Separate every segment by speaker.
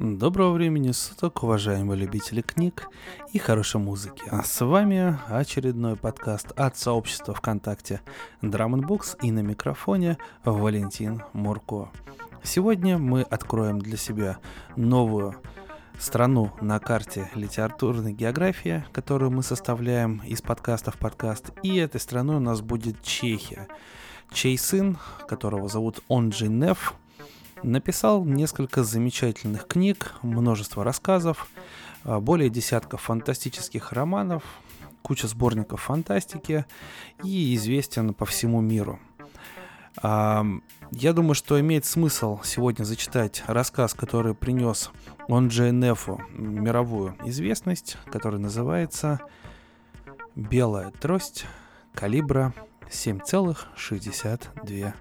Speaker 1: Доброго времени суток, уважаемые любители книг и хорошей музыки. А с вами очередной подкаст от сообщества ВКонтакте Drum Books и на микрофоне Валентин Мурко. Сегодня мы откроем для себя новую страну на карте литературной географии, которую мы составляем из подкаста в подкаст. И этой страной у нас будет Чехия, чей сын, которого зовут Онджи Неф, Написал несколько замечательных книг, множество рассказов, а, более десятков фантастических романов, куча сборников фантастики и известен по всему миру. А, я думаю, что имеет смысл сегодня зачитать рассказ, который принес он Нефу мировую известность, который называется «Белая трость калибра 7,62».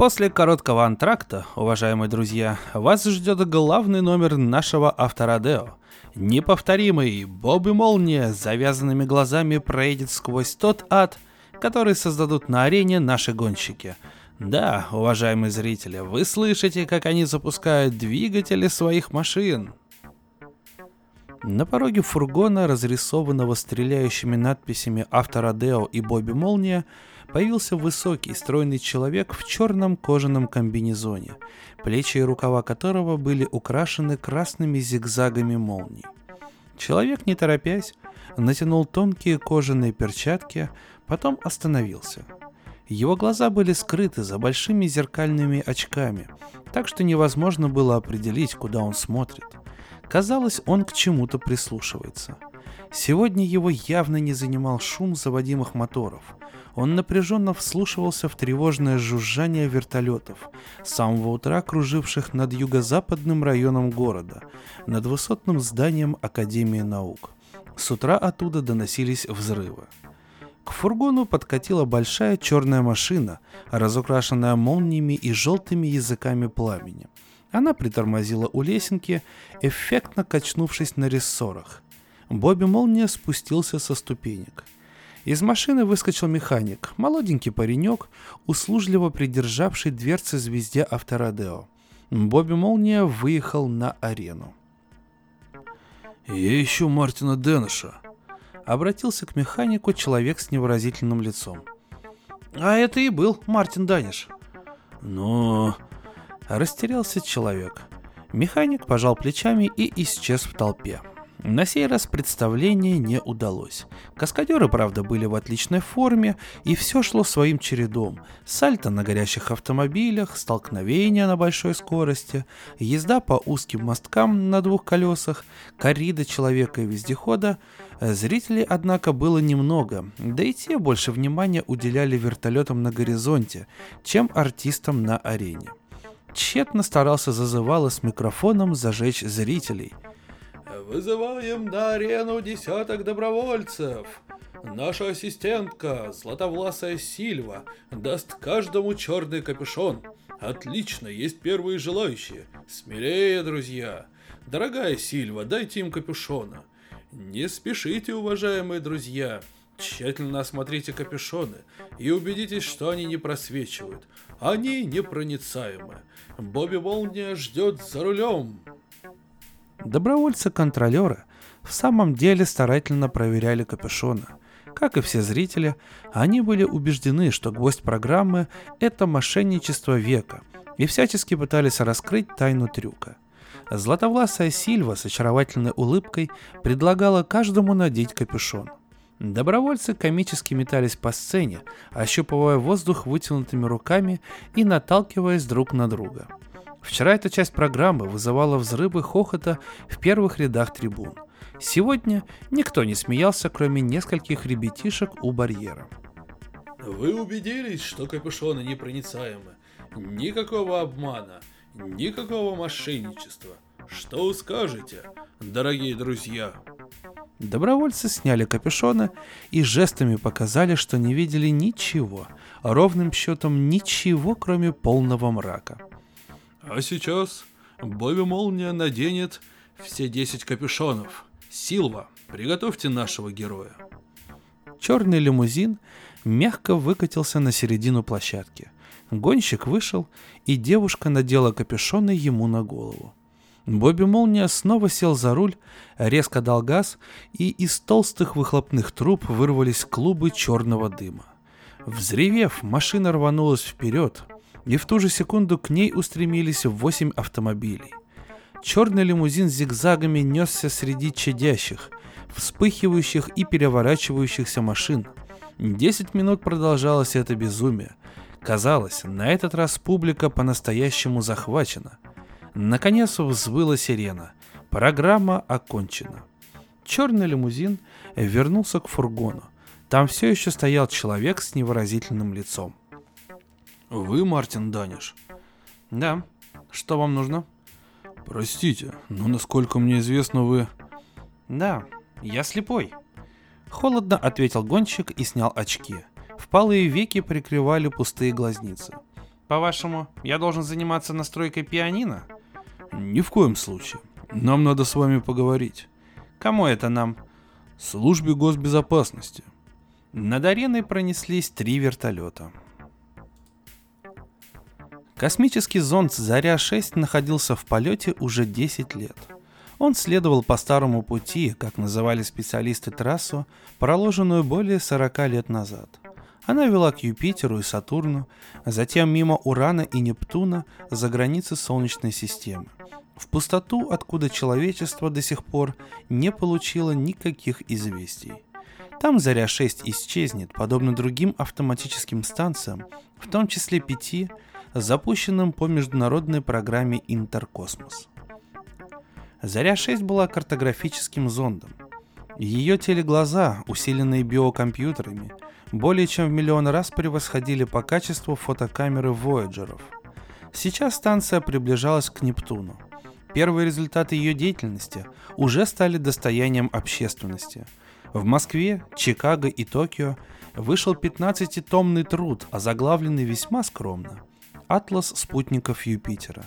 Speaker 1: После короткого антракта, уважаемые друзья, вас ждет главный номер нашего авторадео. Неповторимый Бобби Молния с завязанными глазами проедет сквозь тот ад, который создадут на арене наши гонщики. Да, уважаемые зрители, вы слышите, как они запускают двигатели своих машин. На пороге фургона, разрисованного стреляющими надписями «Авторадео» и «Бобби Молния», появился высокий, стройный человек в черном кожаном комбинезоне, плечи и рукава которого были украшены красными зигзагами молний. Человек, не торопясь, натянул тонкие кожаные перчатки, потом остановился. Его глаза были скрыты за большими зеркальными очками, так что невозможно было определить, куда он смотрит. Казалось, он к чему-то прислушивается. Сегодня его явно не занимал шум заводимых моторов – он напряженно вслушивался в тревожное жужжание вертолетов, с самого утра круживших над юго-западным районом города, над высотным зданием Академии наук. С утра оттуда доносились взрывы. К фургону подкатила большая черная машина, разукрашенная молниями и желтыми языками пламени. Она притормозила у лесенки, эффектно качнувшись на рессорах. Бобби Молния спустился со ступенек – из машины выскочил механик, молоденький паренек, услужливо придержавший дверцы звезде авторадео. Бобби Молния выехал на арену.
Speaker 2: «Я ищу Мартина Дэныша», —
Speaker 1: обратился к механику человек с невыразительным лицом. «А это и был Мартин Даниш».
Speaker 2: «Но...»
Speaker 1: Растерялся человек. Механик пожал плечами и исчез в толпе. На сей раз представление не удалось. Каскадеры, правда, были в отличной форме, и все шло своим чередом. Сальто на горящих автомобилях, столкновения на большой скорости, езда по узким мосткам на двух колесах, коррида человека и вездехода. Зрителей, однако, было немного, да и те больше внимания уделяли вертолетам на горизонте, чем артистам на арене. Тщетно старался зазывало с микрофоном зажечь зрителей –
Speaker 3: Вызываем на арену десяток добровольцев. Наша ассистентка, златовласая Сильва, даст каждому черный капюшон. Отлично, есть первые желающие. Смелее, друзья. Дорогая Сильва, дайте им капюшона. Не спешите, уважаемые друзья. Тщательно осмотрите капюшоны и убедитесь, что они не просвечивают. Они непроницаемы. Бобби Молния ждет за рулем.
Speaker 1: Добровольцы-контролеры в самом деле старательно проверяли капюшоны. Как и все зрители, они были убеждены, что гвоздь программы – это мошенничество века, и всячески пытались раскрыть тайну трюка. Златовласая Сильва с очаровательной улыбкой предлагала каждому надеть капюшон. Добровольцы комически метались по сцене, ощупывая воздух вытянутыми руками и наталкиваясь друг на друга – Вчера эта часть программы вызывала взрывы хохота в первых рядах трибун. Сегодня никто не смеялся, кроме нескольких ребятишек у барьера.
Speaker 3: Вы убедились, что капюшоны непроницаемы? Никакого обмана, никакого мошенничества. Что скажете, дорогие друзья?
Speaker 1: Добровольцы сняли капюшоны и жестами показали, что не видели ничего, ровным счетом ничего, кроме полного мрака.
Speaker 3: А сейчас Бобби Молния наденет все 10 капюшонов. Силва, приготовьте нашего героя.
Speaker 1: Черный лимузин мягко выкатился на середину площадки. Гонщик вышел, и девушка надела капюшоны ему на голову. Бобби Молния снова сел за руль, резко дал газ, и из толстых выхлопных труб вырвались клубы черного дыма. Взревев, машина рванулась вперед, и в ту же секунду к ней устремились восемь автомобилей. Черный лимузин зигзагами несся среди чадящих, вспыхивающих и переворачивающихся машин. Десять минут продолжалось это безумие. Казалось, на этот раз публика по-настоящему захвачена – Наконец взвыла сирена. Программа окончена. Черный лимузин вернулся к фургону. Там все еще стоял человек с невыразительным лицом.
Speaker 2: «Вы Мартин Даниш?»
Speaker 1: «Да. Что вам нужно?»
Speaker 2: «Простите, но насколько мне известно, вы...»
Speaker 1: «Да, я слепой». Холодно ответил гонщик и снял очки. Впалые веки прикрывали пустые глазницы. «По-вашему, я должен заниматься настройкой пианино?»
Speaker 2: Ни в коем случае. Нам надо с вами поговорить.
Speaker 1: Кому это нам?
Speaker 2: Службе госбезопасности.
Speaker 1: Над ареной пронеслись три вертолета. Космический зонд «Заря-6» находился в полете уже 10 лет. Он следовал по старому пути, как называли специалисты трассу, проложенную более 40 лет назад – она вела к Юпитеру и Сатурну, затем мимо Урана и Нептуна за границы Солнечной системы. В пустоту, откуда человечество до сих пор не получило никаких известий. Там Заря-6 исчезнет, подобно другим автоматическим станциям, в том числе пяти, запущенным по международной программе Интеркосмос. Заря-6 была картографическим зондом. Ее телеглаза, усиленные биокомпьютерами, более чем в миллион раз превосходили по качеству фотокамеры Вояджеров. Сейчас станция приближалась к Нептуну. Первые результаты ее деятельности уже стали достоянием общественности. В Москве, Чикаго и Токио вышел 15-томный труд, озаглавленный весьма скромно «Атлас спутников Юпитера».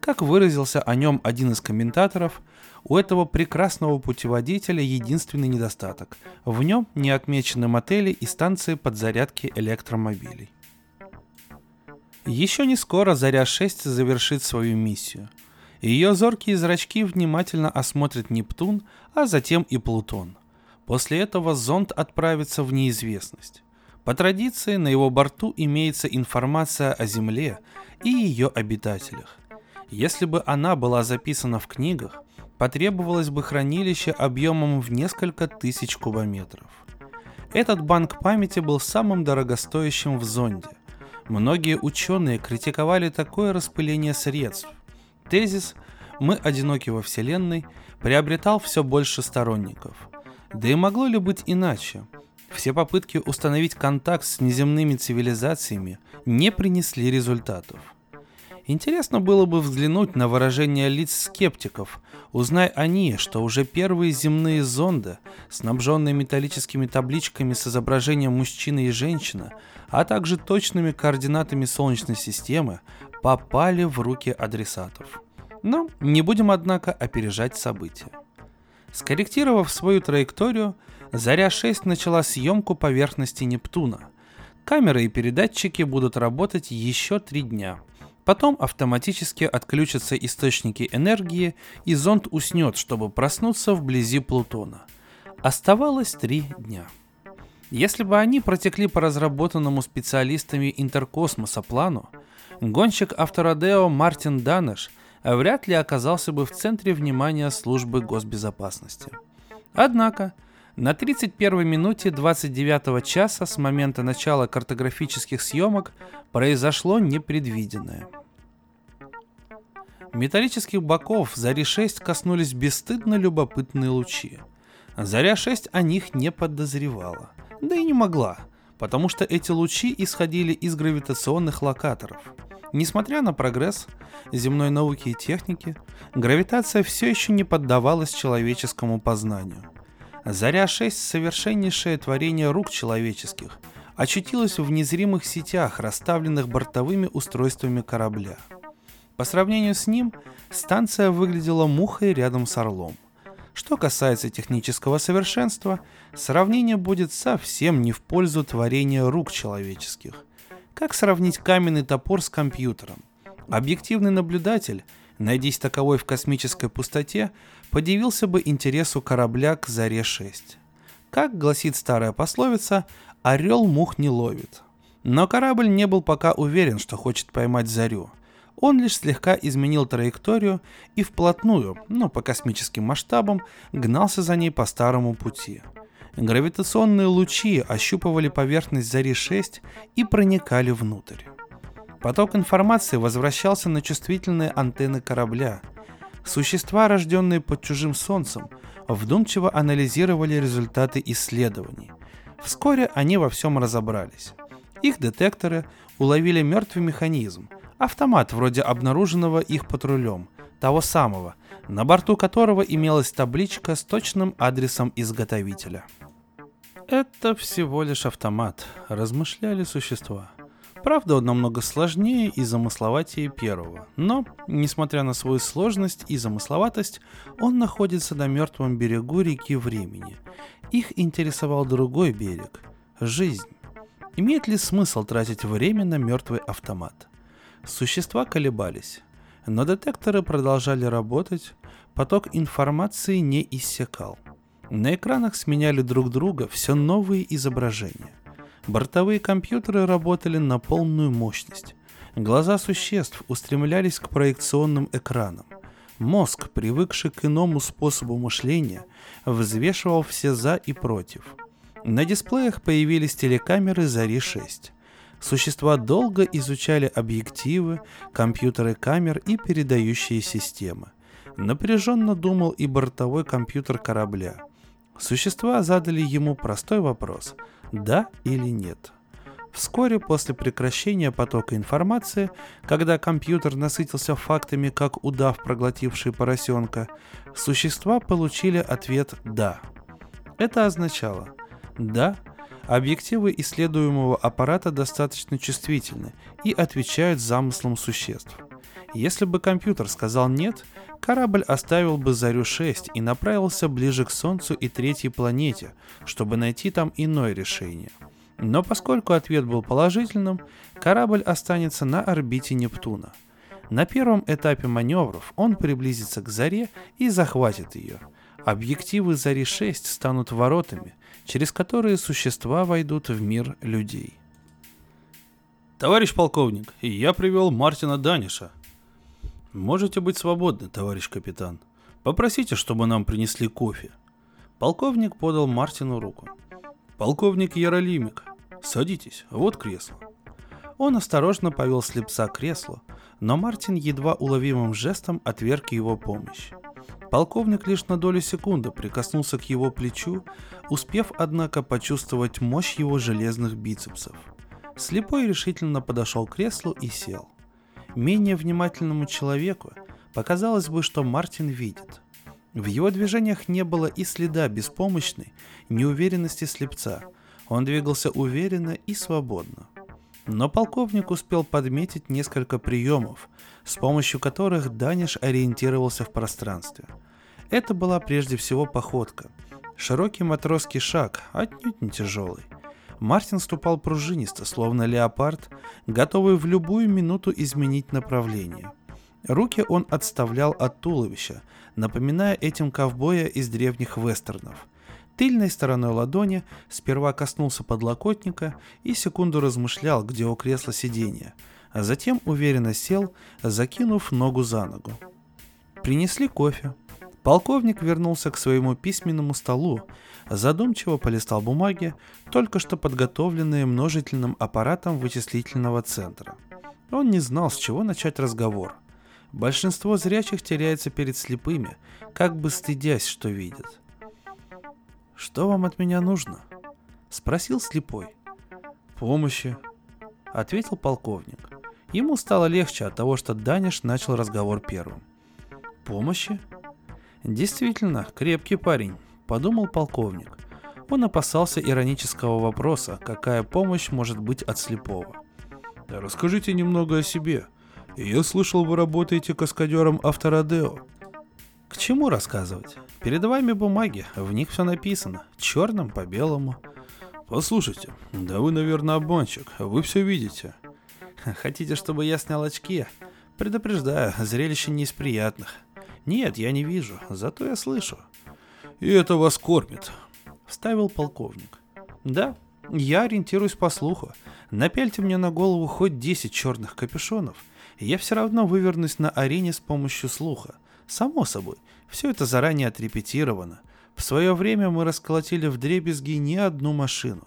Speaker 1: Как выразился о нем один из комментаторов – у этого прекрасного путеводителя единственный недостаток. В нем не отмечены мотели и станции подзарядки электромобилей. Еще не скоро Заря-6 завершит свою миссию. Ее зоркие зрачки внимательно осмотрят Нептун, а затем и Плутон. После этого зонд отправится в неизвестность. По традиции на его борту имеется информация о Земле и ее обитателях. Если бы она была записана в книгах, потребовалось бы хранилище объемом в несколько тысяч кубометров. Этот банк памяти был самым дорогостоящим в зонде. Многие ученые критиковали такое распыление средств. Тезис «Мы одиноки во Вселенной» приобретал все больше сторонников. Да и могло ли быть иначе? Все попытки установить контакт с неземными цивилизациями не принесли результатов – Интересно было бы взглянуть на выражение лиц скептиков, узнай они, что уже первые земные зонды, снабженные металлическими табличками с изображением мужчины и женщины, а также точными координатами Солнечной системы, попали в руки адресатов. Но не будем, однако, опережать события. Скорректировав свою траекторию, Заря-6 начала съемку поверхности Нептуна. Камеры и передатчики будут работать еще три дня – Потом автоматически отключатся источники энергии, и зонд уснет, чтобы проснуться вблизи Плутона. Оставалось три дня. Если бы они протекли по разработанному специалистами интеркосмоса плану, гонщик Авторадео Мартин Данеш вряд ли оказался бы в центре внимания службы госбезопасности. Однако, на 31 минуте 29 часа с момента начала картографических съемок произошло непредвиденное. Металлических боков Зари-6 коснулись бесстыдно любопытные лучи. Заря-6 о них не подозревала, да и не могла, потому что эти лучи исходили из гравитационных локаторов. Несмотря на прогресс земной науки и техники, гравитация все еще не поддавалась человеческому познанию – Заря-6 — совершеннейшее творение рук человеческих, очутилась в незримых сетях, расставленных бортовыми устройствами корабля. По сравнению с ним, станция выглядела мухой рядом с орлом. Что касается технического совершенства, сравнение будет совсем не в пользу творения рук человеческих. Как сравнить каменный топор с компьютером? Объективный наблюдатель, найдись таковой в космической пустоте, подивился бы интересу корабля к Заре-6. Как гласит старая пословица, орел мух не ловит. Но корабль не был пока уверен, что хочет поймать Зарю. Он лишь слегка изменил траекторию и вплотную, но по космическим масштабам, гнался за ней по старому пути. Гравитационные лучи ощупывали поверхность Зари-6 и проникали внутрь. Поток информации возвращался на чувствительные антенны корабля. Существа, рожденные под чужим солнцем, вдумчиво анализировали результаты исследований. Вскоре они во всем разобрались. Их детекторы уловили мертвый механизм, автомат вроде обнаруженного их патрулем, того самого, на борту которого имелась табличка с точным адресом изготовителя. Это всего лишь автомат, размышляли существа. Правда, намного сложнее и замысловатее первого, но, несмотря на свою сложность и замысловатость, он находится на мертвом берегу реки времени. Их интересовал другой берег – жизнь. Имеет ли смысл тратить время на мертвый автомат? Существа колебались, но детекторы продолжали работать, поток информации не иссякал. На экранах сменяли друг друга все новые изображения – Бортовые компьютеры работали на полную мощность. Глаза существ устремлялись к проекционным экранам. Мозг, привыкший к иному способу мышления, взвешивал все «за» и «против». На дисплеях появились телекамеры «Зари-6». Существа долго изучали объективы, компьютеры камер и передающие системы. Напряженно думал и бортовой компьютер корабля. Существа задали ему простой вопрос – да или нет. Вскоре после прекращения потока информации, когда компьютер насытился фактами, как удав, проглотивший поросенка, существа получили ответ «да». Это означало «да», объективы исследуемого аппарата достаточно чувствительны и отвечают замыслам существ. Если бы компьютер сказал «нет», корабль оставил бы Зарю-6 и направился ближе к Солнцу и третьей планете, чтобы найти там иное решение. Но поскольку ответ был положительным, корабль останется на орбите Нептуна. На первом этапе маневров он приблизится к Заре и захватит ее. Объективы Зари-6 станут воротами, через которые существа войдут в мир людей.
Speaker 2: Товарищ полковник, я привел Мартина Даниша, Можете быть свободны, товарищ капитан. Попросите, чтобы нам принесли кофе.
Speaker 1: Полковник подал Мартину руку.
Speaker 2: Полковник Яролимик, садитесь, вот кресло.
Speaker 1: Он осторожно повел слепца к креслу, но Мартин едва уловимым жестом отверг его помощь. Полковник лишь на долю секунды прикоснулся к его плечу, успев, однако, почувствовать мощь его железных бицепсов. Слепой решительно подошел к креслу и сел. Менее внимательному человеку показалось бы, что Мартин видит. В его движениях не было и следа беспомощной неуверенности слепца. Он двигался уверенно и свободно. Но полковник успел подметить несколько приемов, с помощью которых Даниш ориентировался в пространстве. Это была прежде всего походка. Широкий матросский шаг, отнюдь не тяжелый. Мартин ступал пружинисто, словно леопард, готовый в любую минуту изменить направление. Руки он отставлял от туловища, напоминая этим ковбоя из древних вестернов. Тыльной стороной ладони сперва коснулся подлокотника и секунду размышлял, где у кресла сиденья, а затем уверенно сел, закинув ногу за ногу. Принесли кофе. Полковник вернулся к своему письменному столу, задумчиво полистал бумаги, только что подготовленные множительным аппаратом вычислительного центра. Он не знал, с чего начать разговор. Большинство зрячих теряется перед слепыми, как бы стыдясь, что видят. «Что вам от меня нужно?» — спросил слепой.
Speaker 2: «Помощи», —
Speaker 1: ответил полковник. Ему стало легче от того, что Даниш начал разговор первым. «Помощи?» Действительно, крепкий парень, подумал полковник. Он опасался иронического вопроса, какая помощь может быть от слепого.
Speaker 2: Расскажите немного о себе. Я слышал, вы работаете каскадером авторадео.
Speaker 1: К чему рассказывать? Перед вами бумаги, в них все написано, черным по белому.
Speaker 2: Послушайте, да вы, наверное, обманщик, вы все видите.
Speaker 1: Хотите, чтобы я снял очки? Предупреждаю, зрелище не из приятных. Нет, я не вижу, зато я слышу.
Speaker 2: И это вас кормит,
Speaker 1: вставил полковник. Да, я ориентируюсь по слуху. Напяльте мне на голову хоть 10 черных капюшонов, я все равно вывернусь на арене с помощью слуха. Само собой, все это заранее отрепетировано. В свое время мы расколотили в дребезги не одну машину.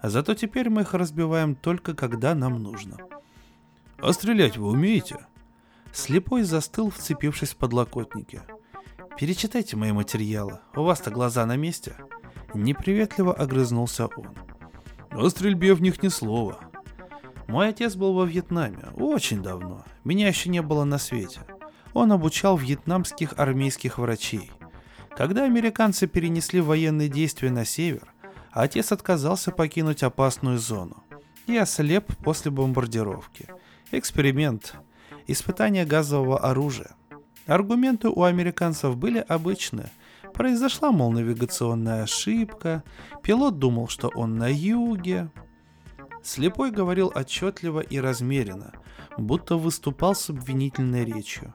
Speaker 1: А зато теперь мы их разбиваем только когда нам нужно.
Speaker 2: А стрелять вы умеете?
Speaker 1: Слепой застыл, вцепившись в подлокотники. Перечитайте мои материалы, у вас-то глаза на месте. Неприветливо огрызнулся он.
Speaker 2: О стрельбе в них ни слова.
Speaker 1: Мой отец был во Вьетнаме очень давно. Меня еще не было на свете. Он обучал вьетнамских армейских врачей. Когда американцы перенесли военные действия на север, отец отказался покинуть опасную зону и ослеп после бомбардировки. Эксперимент. Испытание газового оружия. Аргументы у американцев были обычные. Произошла, мол, навигационная ошибка, пилот думал, что он на юге. Слепой говорил отчетливо и размеренно, будто выступал с обвинительной речью.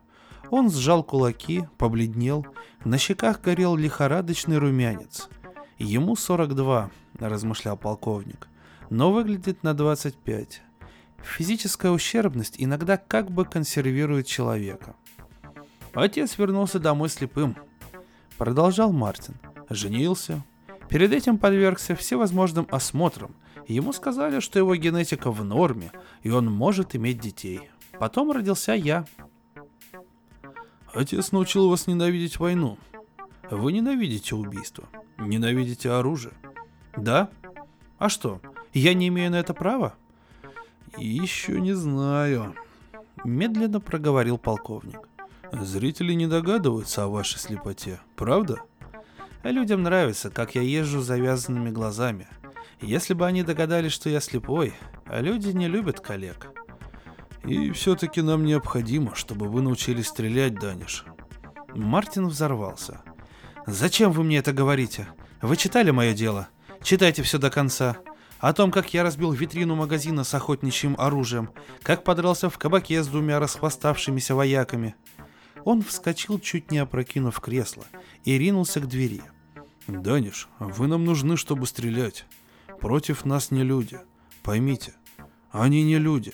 Speaker 1: Он сжал кулаки, побледнел, на щеках горел лихорадочный румянец. Ему 42, размышлял полковник, но выглядит на 25. Физическая ущербность иногда как бы консервирует человека. Отец вернулся домой слепым. Продолжал Мартин. Женился. Перед этим подвергся всевозможным осмотрам. Ему сказали, что его генетика в норме, и он может иметь детей. Потом родился я.
Speaker 2: Отец научил вас ненавидеть войну. Вы ненавидите убийство. Ненавидите оружие.
Speaker 1: Да? А что, я не имею на это права?
Speaker 2: Еще не знаю.
Speaker 1: Медленно проговорил полковник.
Speaker 2: Зрители не догадываются о вашей слепоте, правда?
Speaker 1: Людям нравится, как я езжу с завязанными глазами. Если бы они догадались, что я слепой, а люди не любят коллег.
Speaker 2: И все-таки нам необходимо, чтобы вы научились стрелять, Даниш.
Speaker 1: Мартин взорвался. «Зачем вы мне это говорите? Вы читали мое дело? Читайте все до конца. О том, как я разбил витрину магазина с охотничьим оружием, как подрался в кабаке с двумя расхвоставшимися вояками. Он вскочил, чуть не опрокинув кресло, и ринулся к двери.
Speaker 2: «Даниш, вы нам нужны, чтобы стрелять. Против нас не люди. Поймите, они не люди».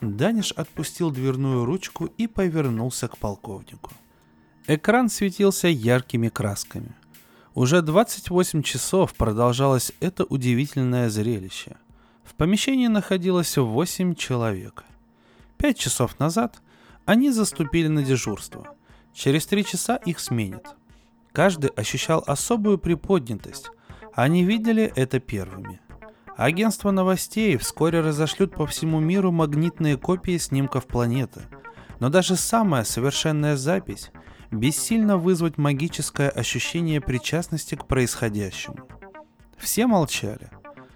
Speaker 1: Даниш отпустил дверную ручку и повернулся к полковнику. Экран светился яркими красками – уже 28 часов продолжалось это удивительное зрелище. В помещении находилось 8 человек. Пять часов назад они заступили на дежурство. Через три часа их сменят. Каждый ощущал особую приподнятость. Они видели это первыми. Агентство новостей вскоре разошлют по всему миру магнитные копии снимков планеты. Но даже самая совершенная запись бессильно вызвать магическое ощущение причастности к происходящему. Все молчали.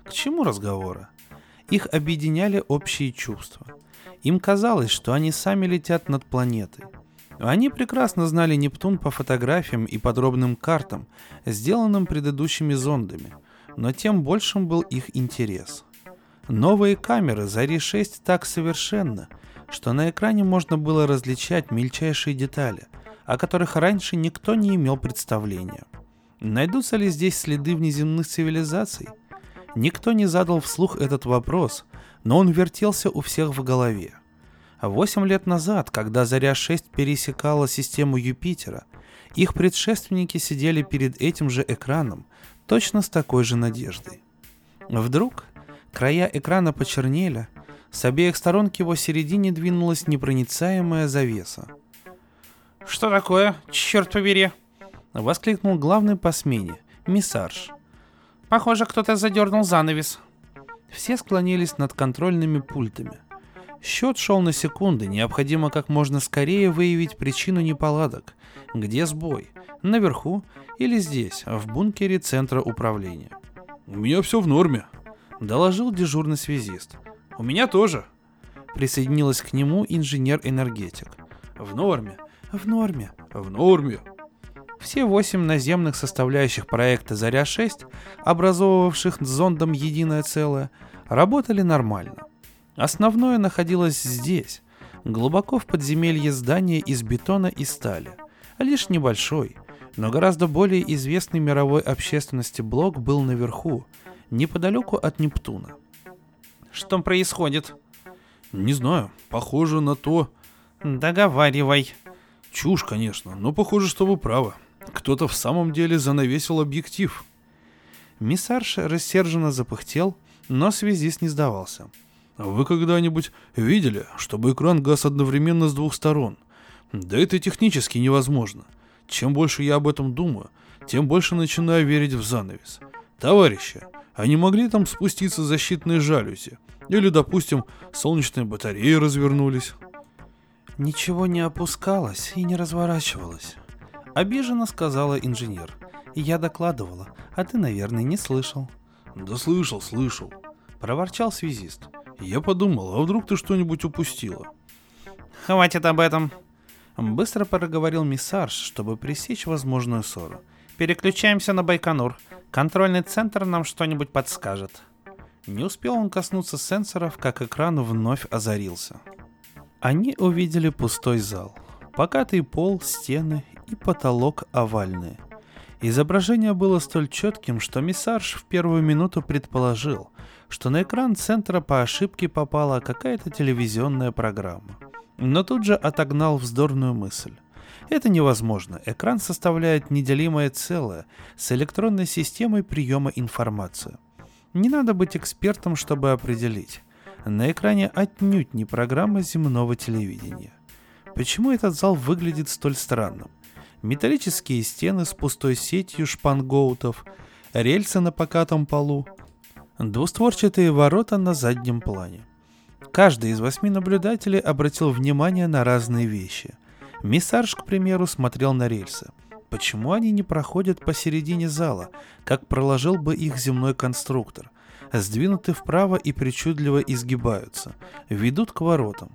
Speaker 1: К чему разговоры? Их объединяли общие чувства. Им казалось, что они сами летят над планетой. Они прекрасно знали Нептун по фотографиям и подробным картам, сделанным предыдущими зондами, но тем большим был их интерес. Новые камеры Зари-6 так совершенны, что на экране можно было различать мельчайшие детали – о которых раньше никто не имел представления. Найдутся ли здесь следы внеземных цивилизаций? Никто не задал вслух этот вопрос, но он вертелся у всех в голове. Восемь лет назад, когда Заря-6 пересекала систему Юпитера, их предшественники сидели перед этим же экраном, точно с такой же надеждой. Вдруг края экрана почернели, с обеих сторон к его середине двинулась непроницаемая завеса –
Speaker 4: «Что такое? Черт побери!»
Speaker 1: — воскликнул главный по смене, миссарж.
Speaker 4: «Похоже, кто-то задернул занавес».
Speaker 1: Все склонились над контрольными пультами. Счет шел на секунды, необходимо как можно скорее выявить причину неполадок. Где сбой? Наверху или здесь, в бункере центра управления?
Speaker 2: «У меня все в норме», —
Speaker 1: доложил дежурный связист.
Speaker 4: «У меня тоже», —
Speaker 1: присоединилась к нему инженер-энергетик.
Speaker 2: «В норме»,
Speaker 1: в норме.
Speaker 2: В норме.
Speaker 1: Все восемь наземных составляющих проекта «Заря-6», образовывавших зондом единое целое, работали нормально. Основное находилось здесь, глубоко в подземелье здания из бетона и стали. Лишь небольшой, но гораздо более известный мировой общественности блок был наверху, неподалеку от Нептуна.
Speaker 4: Что происходит?
Speaker 2: Не знаю, похоже на то.
Speaker 4: Договаривай.
Speaker 2: Чушь, конечно, но похоже, что вы правы. Кто-то в самом деле занавесил объектив.
Speaker 1: Миссарш рассерженно запыхтел, но связист не сдавался.
Speaker 2: Вы когда-нибудь видели, чтобы экран гас одновременно с двух сторон? Да это технически невозможно. Чем больше я об этом думаю, тем больше начинаю верить в занавес. Товарищи, а не могли там спуститься защитные жалюзи? Или, допустим, солнечные батареи развернулись?
Speaker 1: Ничего не опускалось и не разворачивалось. Обиженно сказала инженер. Я докладывала, а ты, наверное, не слышал.
Speaker 2: Да слышал, слышал.
Speaker 1: Проворчал связист.
Speaker 2: Я подумал, а вдруг ты что-нибудь упустила?
Speaker 4: Хватит об этом.
Speaker 1: Быстро проговорил миссарж, чтобы пресечь возможную ссору.
Speaker 4: Переключаемся на Байконур. Контрольный центр нам что-нибудь подскажет.
Speaker 1: Не успел он коснуться сенсоров, как экран вновь озарился. Они увидели пустой зал. Покатый пол, стены и потолок овальные. Изображение было столь четким, что миссарж в первую минуту предположил, что на экран центра по ошибке попала какая-то телевизионная программа. Но тут же отогнал вздорную мысль. Это невозможно. Экран составляет неделимое целое с электронной системой приема информации. Не надо быть экспертом, чтобы определить. На экране отнюдь не программа земного телевидения. Почему этот зал выглядит столь странным? Металлические стены с пустой сетью шпангоутов, рельсы на покатом полу, двустворчатые ворота на заднем плане. Каждый из восьми наблюдателей обратил внимание на разные вещи. Миссарж, к примеру, смотрел на рельсы. Почему они не проходят посередине зала, как проложил бы их земной конструктор? Сдвинуты вправо и причудливо изгибаются, ведут к воротам.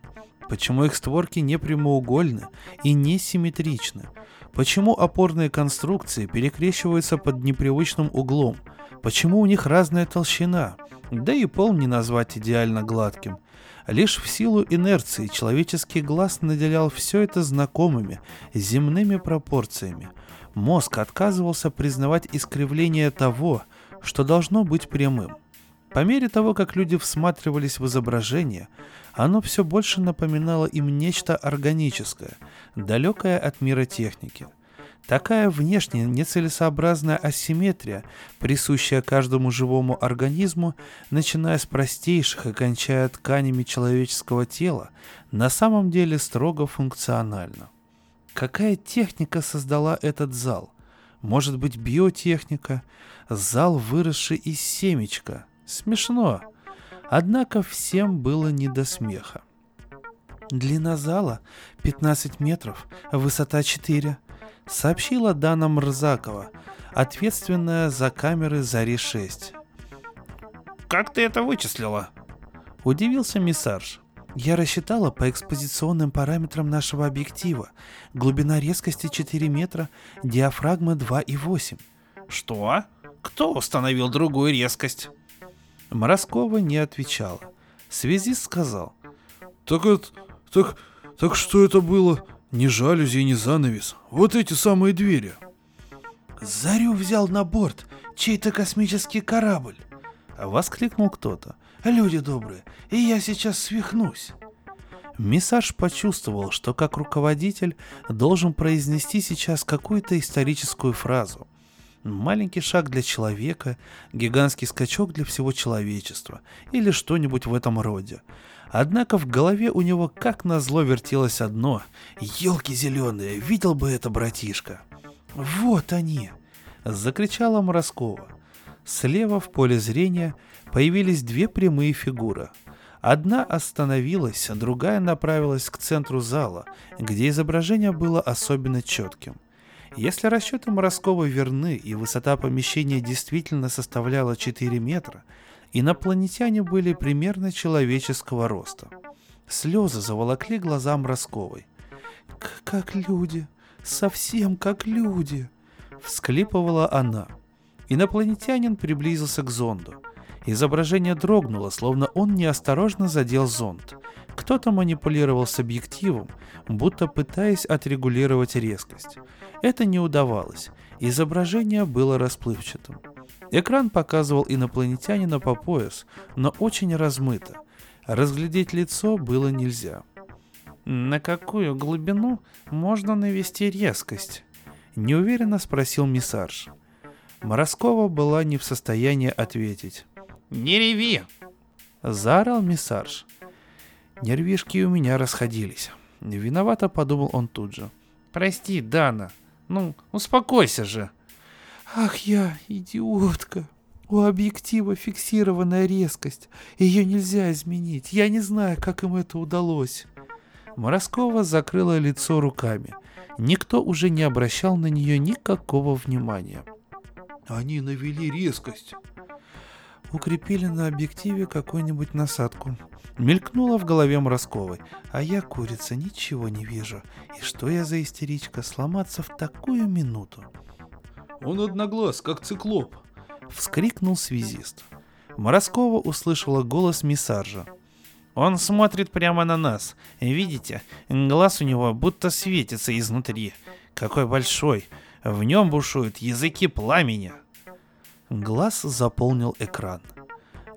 Speaker 1: Почему их створки не прямоугольны и не симметричны? Почему опорные конструкции перекрещиваются под непривычным углом? Почему у них разная толщина? Да и пол не назвать идеально гладким. Лишь в силу инерции человеческий глаз наделял все это знакомыми, земными пропорциями. Мозг отказывался признавать искривление того, что должно быть прямым. По мере того, как люди всматривались в изображение, оно все больше напоминало им нечто органическое, далекое от мира техники. Такая внешняя нецелесообразная асимметрия, присущая каждому живому организму, начиная с простейших и кончая тканями человеческого тела, на самом деле строго функциональна. Какая техника создала этот зал? Может быть, биотехника? Зал, выросший из семечка. Смешно. Однако всем было не до смеха. Длина зала 15 метров, высота 4, сообщила Дана Мрзакова, ответственная за камеры Зари-6.
Speaker 4: «Как ты это вычислила?»
Speaker 1: Удивился миссарж. Я рассчитала по экспозиционным параметрам нашего объектива. Глубина резкости 4 метра, диафрагма 2,8.
Speaker 4: Что? Кто установил другую резкость?
Speaker 1: Мороскова не отвечала. Связист сказал.
Speaker 2: Так это... Так... Так что это было? Не жалюзи и не занавес. Вот эти самые двери.
Speaker 1: Зарю взял на борт чей-то космический корабль. Воскликнул кто-то. Люди добрые, и я сейчас свихнусь. Миссаж почувствовал, что как руководитель должен произнести сейчас какую-то историческую фразу. Маленький шаг для человека, гигантский скачок для всего человечества или что-нибудь в этом роде. Однако в голове у него как назло вертелось одно. «Елки зеленые, видел бы это, братишка!» «Вот они!» — закричала Мороскова. Слева в поле зрения появились две прямые фигуры. Одна остановилась, другая направилась к центру зала, где изображение было особенно четким. Если расчеты Мороскова верны и высота помещения действительно составляла 4 метра, инопланетяне были примерно человеческого роста. Слезы заволокли глаза Моросковой. «Как люди! Совсем как люди!» — всклипывала она. Инопланетянин приблизился к зонду. Изображение дрогнуло, словно он неосторожно задел зонт. Кто-то манипулировал с объективом, будто пытаясь отрегулировать резкость. Это не удавалось. Изображение было расплывчатым. Экран показывал инопланетянина по пояс, но очень размыто. Разглядеть лицо было нельзя.
Speaker 4: «На какую глубину можно навести резкость?»
Speaker 1: — неуверенно спросил миссарж. Мороскова была не в состоянии ответить.
Speaker 4: «Не реви!»
Speaker 1: — заорал миссарж. Нервишки у меня расходились. Виновато подумал он тут же.
Speaker 4: «Прости, Дана. Ну, успокойся же!»
Speaker 1: «Ах я, идиотка!» У объектива фиксированная резкость. Ее нельзя изменить. Я не знаю, как им это удалось. Мороскова закрыла лицо руками. Никто уже не обращал на нее никакого внимания.
Speaker 2: Они навели резкость.
Speaker 1: Укрепили на объективе какую-нибудь насадку. Мелькнула в голове Моросковой. А я, курица, ничего не вижу. И что я за истеричка сломаться в такую минуту?
Speaker 2: Он одноглаз, как циклоп.
Speaker 1: Вскрикнул связист. Мороскова услышала голос миссаржа.
Speaker 4: Он смотрит прямо на нас. Видите, глаз у него будто светится изнутри. Какой большой. В нем бушуют языки пламени.
Speaker 1: Глаз заполнил экран.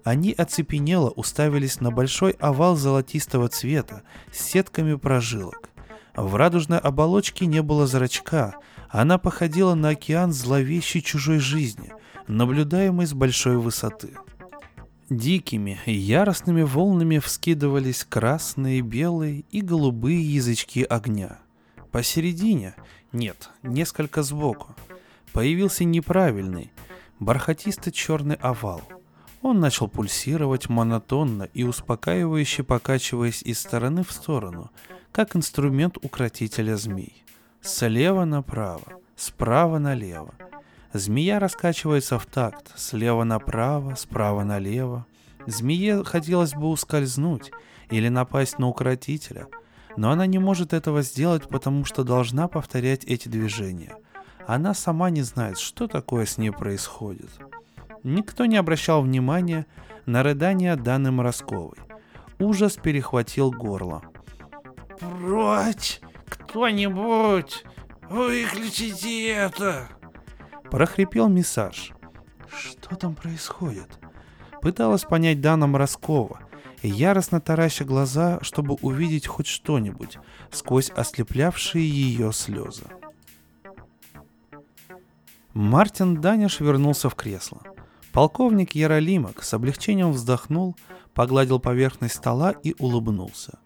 Speaker 1: Они оцепенело уставились на большой овал золотистого цвета с сетками прожилок. В радужной оболочке не было зрачка, она походила на океан зловещей чужой жизни, наблюдаемый с большой высоты. Дикими яростными волнами вскидывались красные, белые и голубые язычки огня. Посередине, нет, несколько сбоку, появился неправильный, бархатисто-черный овал. Он начал пульсировать монотонно и успокаивающе покачиваясь из стороны в сторону, как инструмент укротителя змей. Слева направо, справа налево – Змея раскачивается в такт, слева направо, справа налево. Змее хотелось бы ускользнуть или напасть на укротителя, но она не может этого сделать, потому что должна повторять эти движения. Она сама не знает, что такое с ней происходит. Никто не обращал внимания на рыдания Даны Моросковой. Ужас перехватил горло.
Speaker 4: «Прочь! Кто-нибудь! Выключите это!»
Speaker 1: прохрипел миссаж. Что там происходит? Пыталась понять Дана Морозкова, яростно тараща глаза, чтобы увидеть хоть что-нибудь сквозь ослеплявшие ее слезы. Мартин Даниш вернулся в кресло. Полковник Яролимок с облегчением вздохнул, погладил поверхность стола и улыбнулся.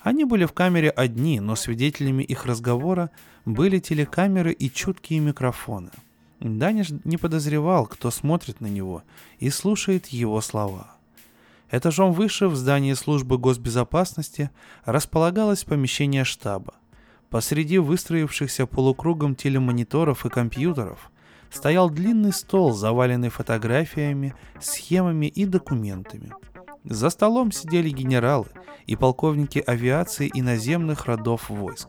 Speaker 1: Они были в камере одни, но свидетелями их разговора были телекамеры и чуткие микрофоны – Даниш не подозревал, кто смотрит на него и слушает его слова. Этажом выше в здании службы госбезопасности располагалось помещение штаба. Посреди выстроившихся полукругом телемониторов и компьютеров стоял длинный стол, заваленный фотографиями, схемами и документами. За столом сидели генералы и полковники авиации и наземных родов войск.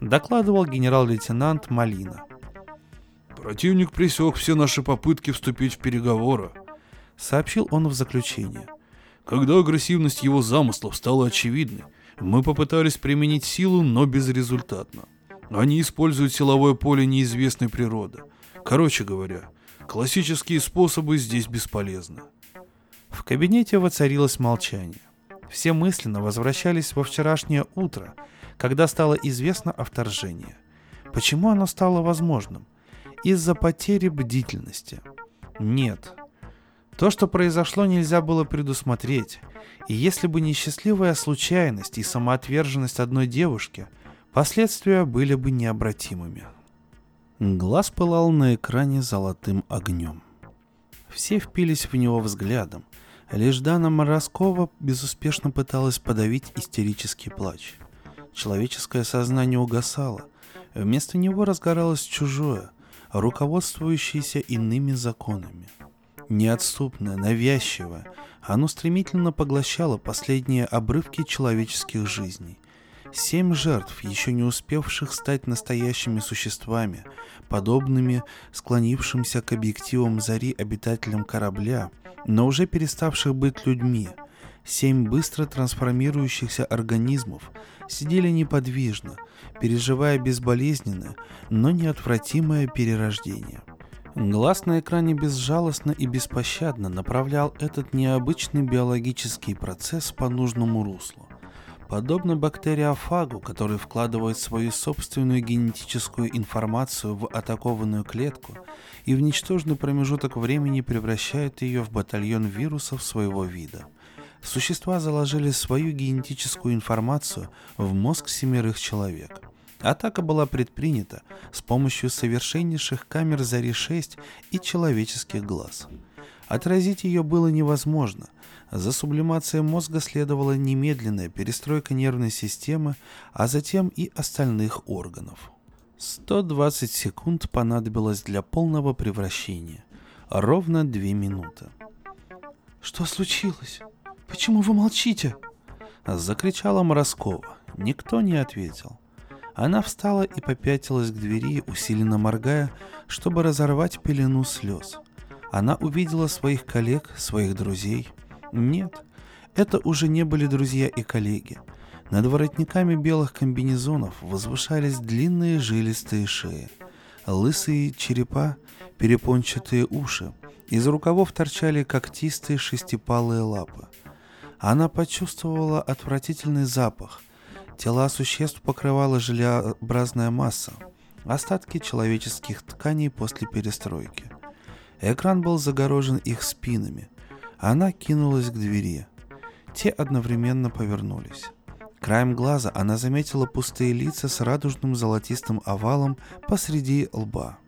Speaker 1: Докладывал генерал-лейтенант Малина.
Speaker 2: Противник пресек все наши попытки вступить в переговоры,
Speaker 1: сообщил он в заключение.
Speaker 2: Когда агрессивность его замыслов стала очевидной, мы попытались применить силу, но безрезультатно. Они используют силовое поле неизвестной природы. Короче говоря, классические способы здесь бесполезны.
Speaker 1: В кабинете воцарилось молчание. Все мысленно возвращались во вчерашнее утро, когда стало известно о вторжении. Почему оно стало возможным? из-за потери бдительности. Нет. То, что произошло, нельзя было предусмотреть. И если бы не счастливая случайность и самоотверженность одной девушки, последствия были бы необратимыми. Глаз пылал на экране золотым огнем. Все впились в него взглядом. Лишь Дана Мороскова безуспешно пыталась подавить истерический плач. Человеческое сознание угасало. Вместо него разгоралось чужое, руководствующееся иными законами. Неотступное, навязчивое, оно стремительно поглощало последние обрывки человеческих жизней. Семь жертв, еще не успевших стать настоящими существами, подобными склонившимся к объективам зари обитателям корабля, но уже переставших быть людьми. Семь быстро трансформирующихся организмов сидели неподвижно, переживая безболезненное, но неотвратимое перерождение. Глаз на экране безжалостно и беспощадно направлял этот необычный биологический процесс по нужному руслу. Подобно бактериофагу, который вкладывает свою собственную генетическую информацию в атакованную клетку и в ничтожный промежуток времени превращает ее в батальон вирусов своего вида. Существа заложили свою генетическую информацию в мозг семерых человек. Атака была предпринята с помощью совершеннейших камер Зари-6 и человеческих глаз. Отразить ее было невозможно – за сублимацией мозга следовала немедленная перестройка нервной системы, а затем и остальных органов. 120 секунд понадобилось для полного превращения. Ровно 2 минуты.
Speaker 4: «Что случилось? Почему вы молчите?»
Speaker 1: Закричала Мороскова. Никто не ответил. Она встала и попятилась к двери, усиленно моргая, чтобы разорвать пелену слез. Она увидела своих коллег, своих друзей – нет, это уже не были друзья и коллеги. Над воротниками белых комбинезонов возвышались длинные жилистые шеи, лысые черепа, перепончатые уши, из рукавов торчали когтистые шестипалые лапы. Она почувствовала отвратительный запах. Тела существ покрывала желеобразная масса, остатки человеческих тканей после перестройки. Экран был загорожен их спинами – она кинулась к двери. Те одновременно повернулись. Краем глаза она заметила пустые лица с радужным золотистым овалом посреди лба.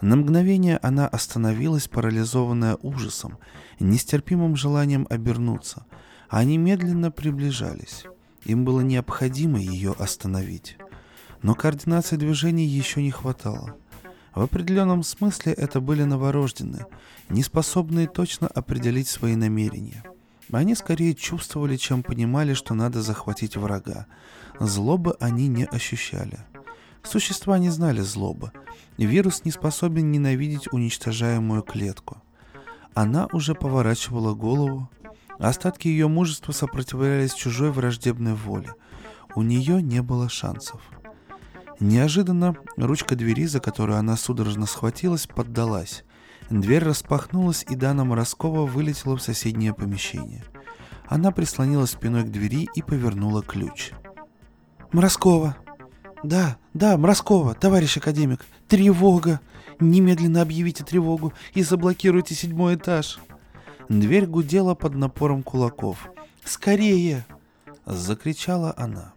Speaker 1: На мгновение она остановилась, парализованная ужасом, нестерпимым желанием обернуться. Они медленно приближались. Им было необходимо ее остановить. Но координации движений еще не хватало. В определенном смысле это были новорожденные, не способные точно определить свои намерения. Они скорее чувствовали, чем понимали, что надо захватить врага. Злобы они не ощущали. Существа не знали злобы. Вирус не способен ненавидеть уничтожаемую клетку. Она уже поворачивала голову. Остатки ее мужества сопротивлялись чужой враждебной воле. У нее не было шансов. Неожиданно ручка двери, за которую она судорожно схватилась, поддалась. Дверь распахнулась, и Дана Мороскова вылетела в соседнее помещение. Она прислонилась спиной к двери и повернула ключ.
Speaker 4: «Мороскова!» «Да, да, Мороскова, товарищ академик! Тревога! Немедленно объявите тревогу и заблокируйте седьмой этаж!»
Speaker 1: Дверь гудела под напором кулаков.
Speaker 4: «Скорее!»
Speaker 1: — закричала она.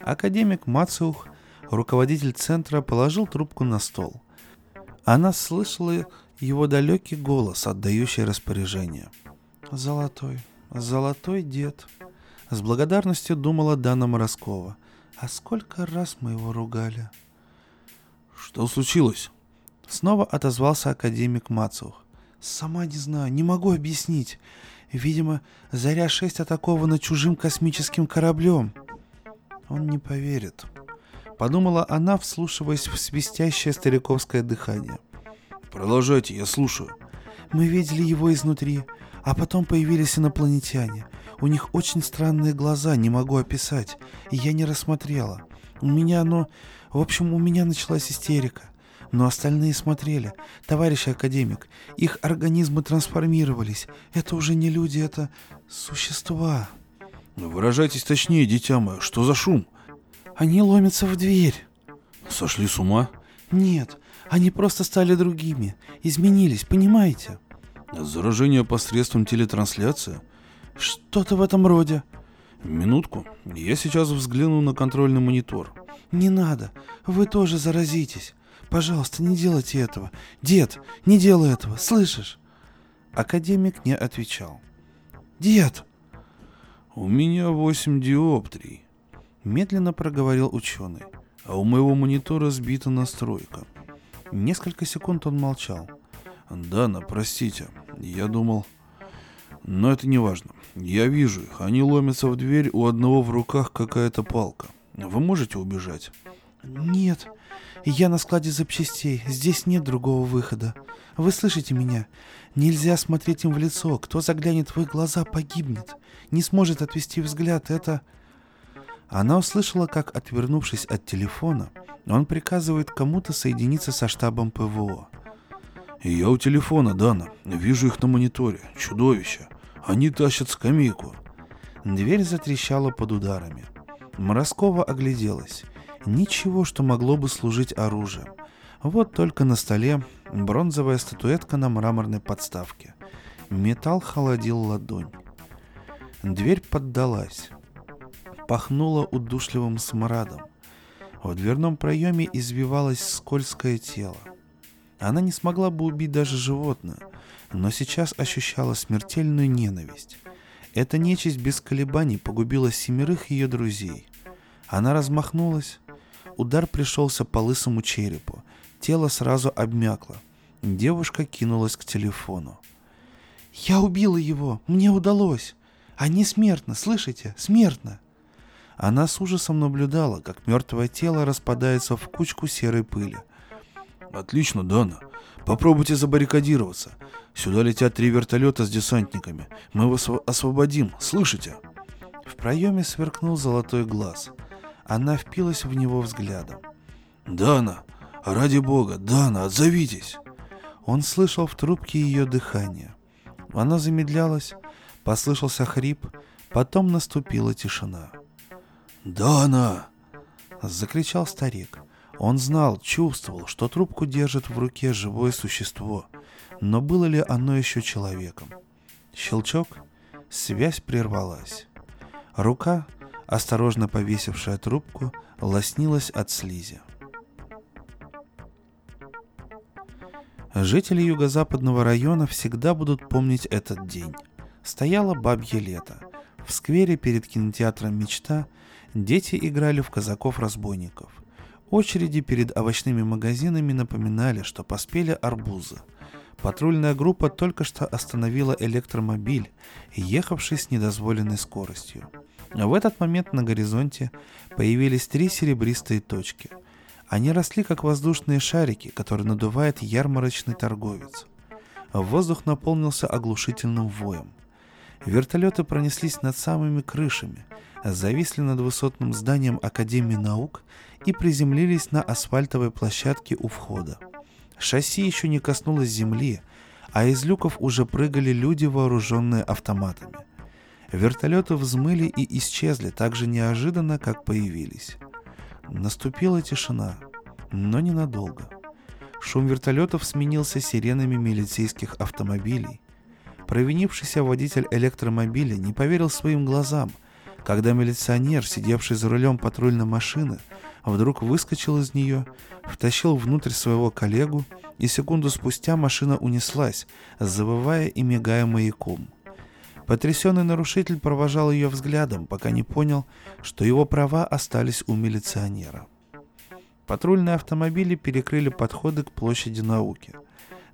Speaker 1: Академик Мацух руководитель центра положил трубку на стол. Она слышала его далекий голос, отдающий распоряжение. «Золотой, золотой дед», — с благодарностью думала Дана Мороскова. «А сколько раз мы его ругали?»
Speaker 2: «Что случилось?»
Speaker 1: Снова отозвался академик Мацух.
Speaker 4: «Сама не знаю, не могу объяснить. Видимо, Заря-6 атакована чужим космическим кораблем».
Speaker 1: «Он не поверит», подумала она, вслушиваясь в свистящее стариковское дыхание.
Speaker 2: Продолжайте, я слушаю.
Speaker 4: Мы видели его изнутри, а потом появились инопланетяне. У них очень странные глаза, не могу описать, и я не рассмотрела. У меня оно... В общем, у меня началась истерика. Но остальные смотрели. Товарищ академик, их организмы трансформировались. Это уже не люди, это существа.
Speaker 2: Выражайтесь точнее, дитя мое, что за шум?
Speaker 4: Они ломятся в дверь.
Speaker 2: Сошли с ума?
Speaker 4: Нет, они просто стали другими. Изменились, понимаете?
Speaker 2: Заражение посредством телетрансляции?
Speaker 4: Что-то в этом роде.
Speaker 2: Минутку. Я сейчас взгляну на контрольный монитор.
Speaker 4: Не надо. Вы тоже заразитесь. Пожалуйста, не делайте этого. Дед, не делай этого, слышишь?
Speaker 1: Академик не отвечал.
Speaker 4: Дед!
Speaker 2: У меня восемь диоптрий
Speaker 1: медленно проговорил ученый. А у моего монитора сбита настройка. Несколько секунд он молчал.
Speaker 2: Дана, простите, я думал... Но это не важно. Я вижу их. Они ломятся в дверь, у одного в руках какая-то палка. Вы можете убежать?
Speaker 4: Нет. Я на складе запчастей. Здесь нет другого выхода. Вы слышите меня? Нельзя смотреть им в лицо. Кто заглянет в их глаза, погибнет. Не сможет отвести взгляд. Это... Она услышала, как, отвернувшись от телефона, он приказывает кому-то соединиться со штабом ПВО.
Speaker 2: «Я у телефона, Дана. Вижу их на мониторе. Чудовище. Они тащат скамейку».
Speaker 4: Дверь затрещала под ударами. Мороскова огляделась. Ничего, что могло бы служить оружием. Вот только на столе бронзовая статуэтка на мраморной подставке. Металл холодил ладонь. Дверь поддалась. Пахнуло удушливым смрадом. В дверном проеме извивалось скользкое тело. Она не смогла бы убить даже животное, но сейчас ощущала смертельную ненависть. Эта нечисть без колебаний погубила семерых ее друзей. Она размахнулась. Удар пришелся по лысому черепу. Тело сразу обмякло. Девушка кинулась к телефону. «Я убила его! Мне удалось! Они смертно, слышите? Смертно!» Она с ужасом наблюдала, как мертвое тело распадается в кучку серой пыли.
Speaker 2: «Отлично, Дана. Попробуйте забаррикадироваться. Сюда летят три вертолета с десантниками. Мы вас освободим, слышите?»
Speaker 4: В проеме сверкнул золотой глаз. Она впилась в него взглядом.
Speaker 2: «Дана! Ради бога, Дана, отзовитесь!»
Speaker 4: Он слышал в трубке ее дыхание. Она замедлялась, послышался хрип, потом наступила тишина.
Speaker 2: «Дана!»
Speaker 4: — закричал старик. Он знал, чувствовал, что трубку держит в руке живое существо, но было ли оно еще человеком? Щелчок, связь прервалась. Рука, осторожно повесившая трубку, лоснилась от слизи. Жители юго-западного района всегда будут помнить этот день. Стояло бабье лето. В сквере перед кинотеатром «Мечта» дети играли в казаков-разбойников – Очереди перед овощными магазинами напоминали, что поспели арбузы. Патрульная группа только что остановила электромобиль, ехавший с недозволенной скоростью. В этот момент на горизонте появились три серебристые точки. Они росли как воздушные шарики, которые надувает ярмарочный торговец. Воздух наполнился оглушительным воем. Вертолеты пронеслись над самыми крышами, зависли над высотным зданием Академии наук и приземлились на асфальтовой площадке у входа. Шасси еще не коснулось земли, а из люков уже прыгали люди, вооруженные автоматами. Вертолеты взмыли и исчезли так же неожиданно, как появились. Наступила тишина, но ненадолго. Шум вертолетов сменился сиренами милицейских автомобилей. Провинившийся водитель электромобиля не поверил своим глазам, когда милиционер, сидевший за рулем патрульной машины, вдруг выскочил из нее, втащил внутрь своего коллегу, и секунду спустя машина унеслась, завывая и мигая маяком. Потрясенный нарушитель провожал ее взглядом, пока не понял, что его права остались у милиционера. Патрульные автомобили перекрыли подходы к площади науки.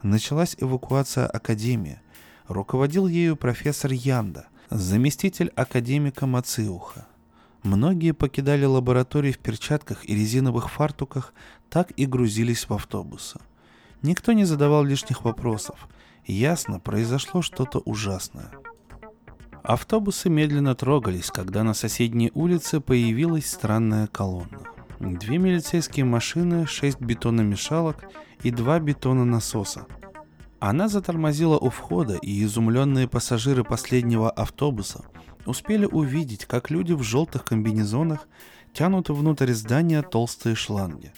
Speaker 4: Началась эвакуация Академии. Руководил ею профессор Янда, заместитель академика Мациуха. Многие покидали лаборатории в перчатках и резиновых фартуках, так и грузились в автобусы. Никто не задавал лишних вопросов. Ясно, произошло что-то ужасное. Автобусы медленно трогались, когда на соседней улице появилась странная колонна. Две милицейские машины, шесть бетономешалок и два бетононасоса. Она затормозила у входа, и изумленные пассажиры последнего автобуса успели увидеть, как люди в желтых комбинезонах тянут внутрь здания толстые шланги.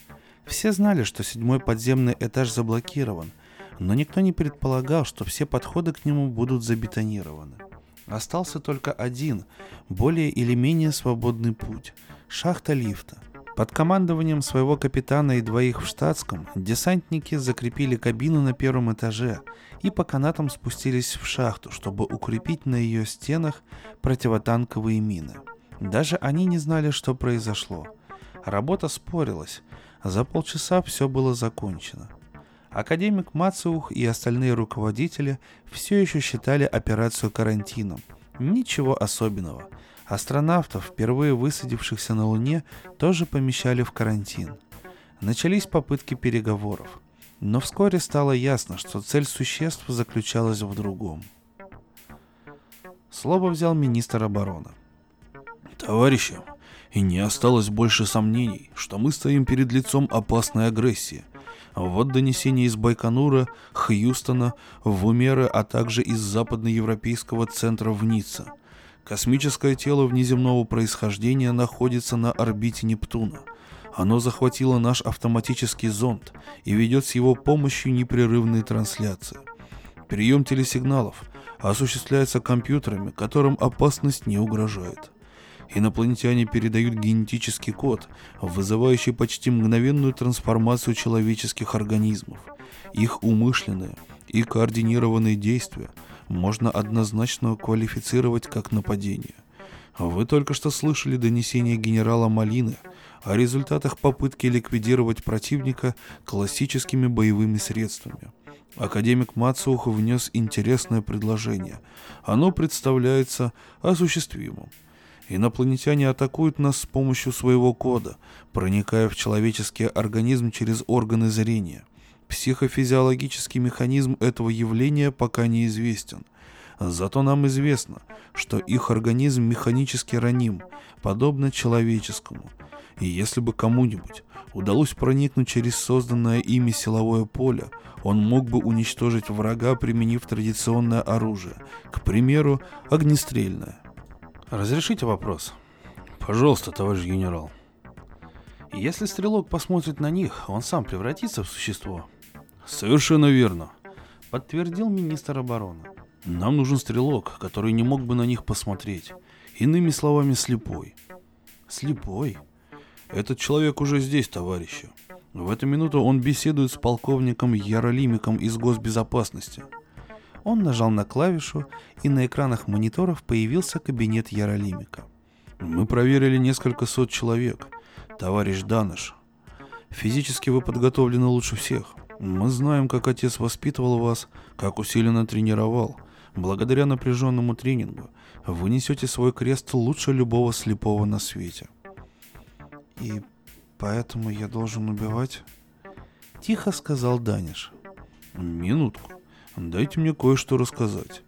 Speaker 4: Все знали, что седьмой подземный этаж заблокирован, но никто не предполагал, что все подходы к нему будут забетонированы. Остался только один, более или менее свободный путь – шахта лифта. Под командованием своего капитана и двоих в штатском десантники закрепили кабину на первом этаже и по канатам спустились в шахту, чтобы укрепить на ее стенах противотанковые мины. Даже они не знали, что произошло. Работа спорилась. За полчаса все было закончено. Академик Мацух и остальные руководители все еще считали операцию карантином. Ничего особенного. Астронавтов, впервые высадившихся на Луне, тоже помещали в карантин. Начались попытки переговоров. Но вскоре стало ясно, что цель существ заключалась в другом. Слово взял министр обороны.
Speaker 2: Товарищи, и не осталось больше сомнений, что мы стоим перед лицом опасной агрессии. Вот донесения из Байконура, Хьюстона, Вумеры, а также из западноевропейского центра в Ницце. Космическое тело внеземного происхождения находится на орбите Нептуна. Оно захватило наш автоматический зонд и ведет с его помощью непрерывные трансляции. Прием телесигналов осуществляется компьютерами, которым опасность не угрожает. Инопланетяне передают генетический код, вызывающий почти мгновенную трансформацию человеческих организмов. Их умышленные и координированные действия можно однозначно квалифицировать как нападение. Вы только что слышали донесение генерала Малины о результатах попытки ликвидировать противника классическими боевыми средствами. Академик Мацух внес интересное предложение. Оно представляется осуществимым. Инопланетяне атакуют нас с помощью своего кода, проникая в человеческий организм через органы зрения. Психофизиологический механизм этого явления пока неизвестен. Зато нам известно, что их организм механически раним, подобно человеческому. И если бы кому-нибудь удалось проникнуть через созданное ими силовое поле, он мог бы уничтожить врага, применив традиционное оружие, к примеру, огнестрельное.
Speaker 1: Разрешите вопрос?
Speaker 2: Пожалуйста, товарищ генерал.
Speaker 1: Если стрелок посмотрит на них, он сам превратится в существо?
Speaker 2: Совершенно верно.
Speaker 1: Подтвердил министр обороны.
Speaker 2: Нам нужен стрелок, который не мог бы на них посмотреть. Иными словами, слепой.
Speaker 1: Слепой?
Speaker 2: Этот человек уже здесь, товарищи. В эту минуту он беседует с полковником Яролимиком из госбезопасности.
Speaker 4: Он нажал на клавишу, и на экранах мониторов появился кабинет Яролимика.
Speaker 2: Мы проверили несколько сот человек. Товарищ Даныш, физически вы подготовлены лучше всех. Мы знаем, как отец воспитывал вас, как усиленно тренировал. Благодаря напряженному тренингу вы несете свой крест лучше любого слепого на свете.
Speaker 4: И поэтому я должен убивать? Тихо сказал Даниш.
Speaker 2: Минутку. Дайте мне кое-что рассказать.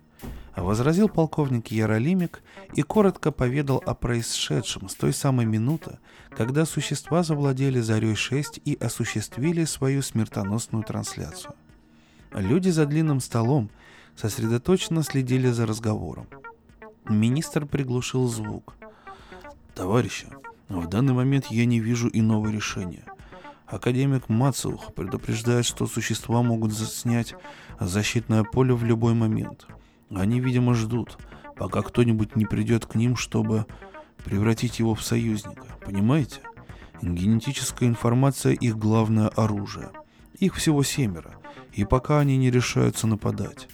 Speaker 4: Возразил полковник Яролимик и коротко поведал о происшедшем с той самой минуты, когда существа завладели Зарей-6 и осуществили свою смертоносную трансляцию. Люди за длинным столом сосредоточенно следили за разговором. Министр приглушил звук.
Speaker 2: «Товарищи, в данный момент я не вижу иного решения. Академик Мацух предупреждает, что существа могут заснять защитное поле в любой момент. Они, видимо, ждут, пока кто-нибудь не придет к ним, чтобы превратить его в союзника. Понимаете? Генетическая информация – их главное оружие. Их всего семеро, и пока они не решаются нападать.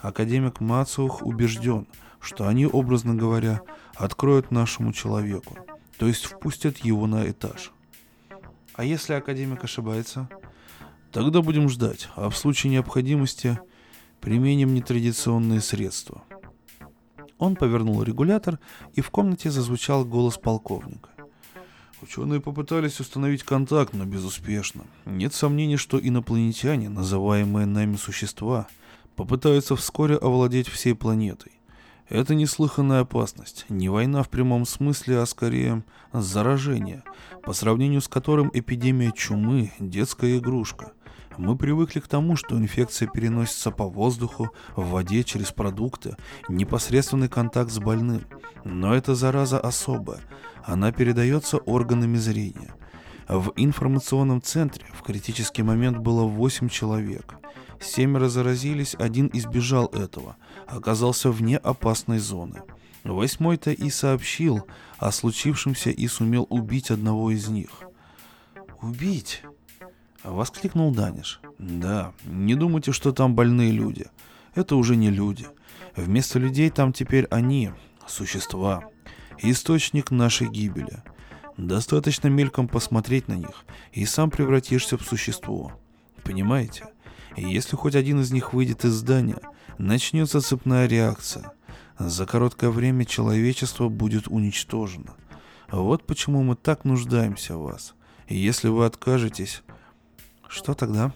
Speaker 2: Академик Мацух убежден, что они, образно говоря, откроют нашему человеку, то есть впустят его на этаж –
Speaker 1: а если академик ошибается?
Speaker 2: Тогда будем ждать, а в случае необходимости применим нетрадиционные средства.
Speaker 4: Он повернул регулятор, и в комнате зазвучал голос полковника.
Speaker 2: Ученые попытались установить контакт, но безуспешно. Нет сомнений, что инопланетяне, называемые нами существа, попытаются вскоре овладеть всей планетой. Это неслыханная опасность, не война в прямом смысле, а скорее заражение, по сравнению с которым эпидемия чумы – детская игрушка. Мы привыкли к тому, что инфекция переносится по воздуху, в воде, через продукты, непосредственный контакт с больным. Но эта зараза особая, она передается органами зрения. В информационном центре в критический момент было 8 человек. Семеро заразились, один избежал этого, оказался вне опасной зоны. Восьмой-то и сообщил о случившемся и сумел убить одного из них.
Speaker 4: «Убить?» — воскликнул Даниш.
Speaker 2: «Да, не думайте, что там больные люди. Это уже не люди. Вместо людей там теперь они, существа. Источник нашей гибели. Достаточно мельком посмотреть на них, и сам превратишься в существо. Понимаете?
Speaker 4: И если хоть один из них выйдет из здания, начнется цепная реакция. За короткое время человечество будет уничтожено. Вот почему мы так нуждаемся в вас. И если вы откажетесь... Что тогда?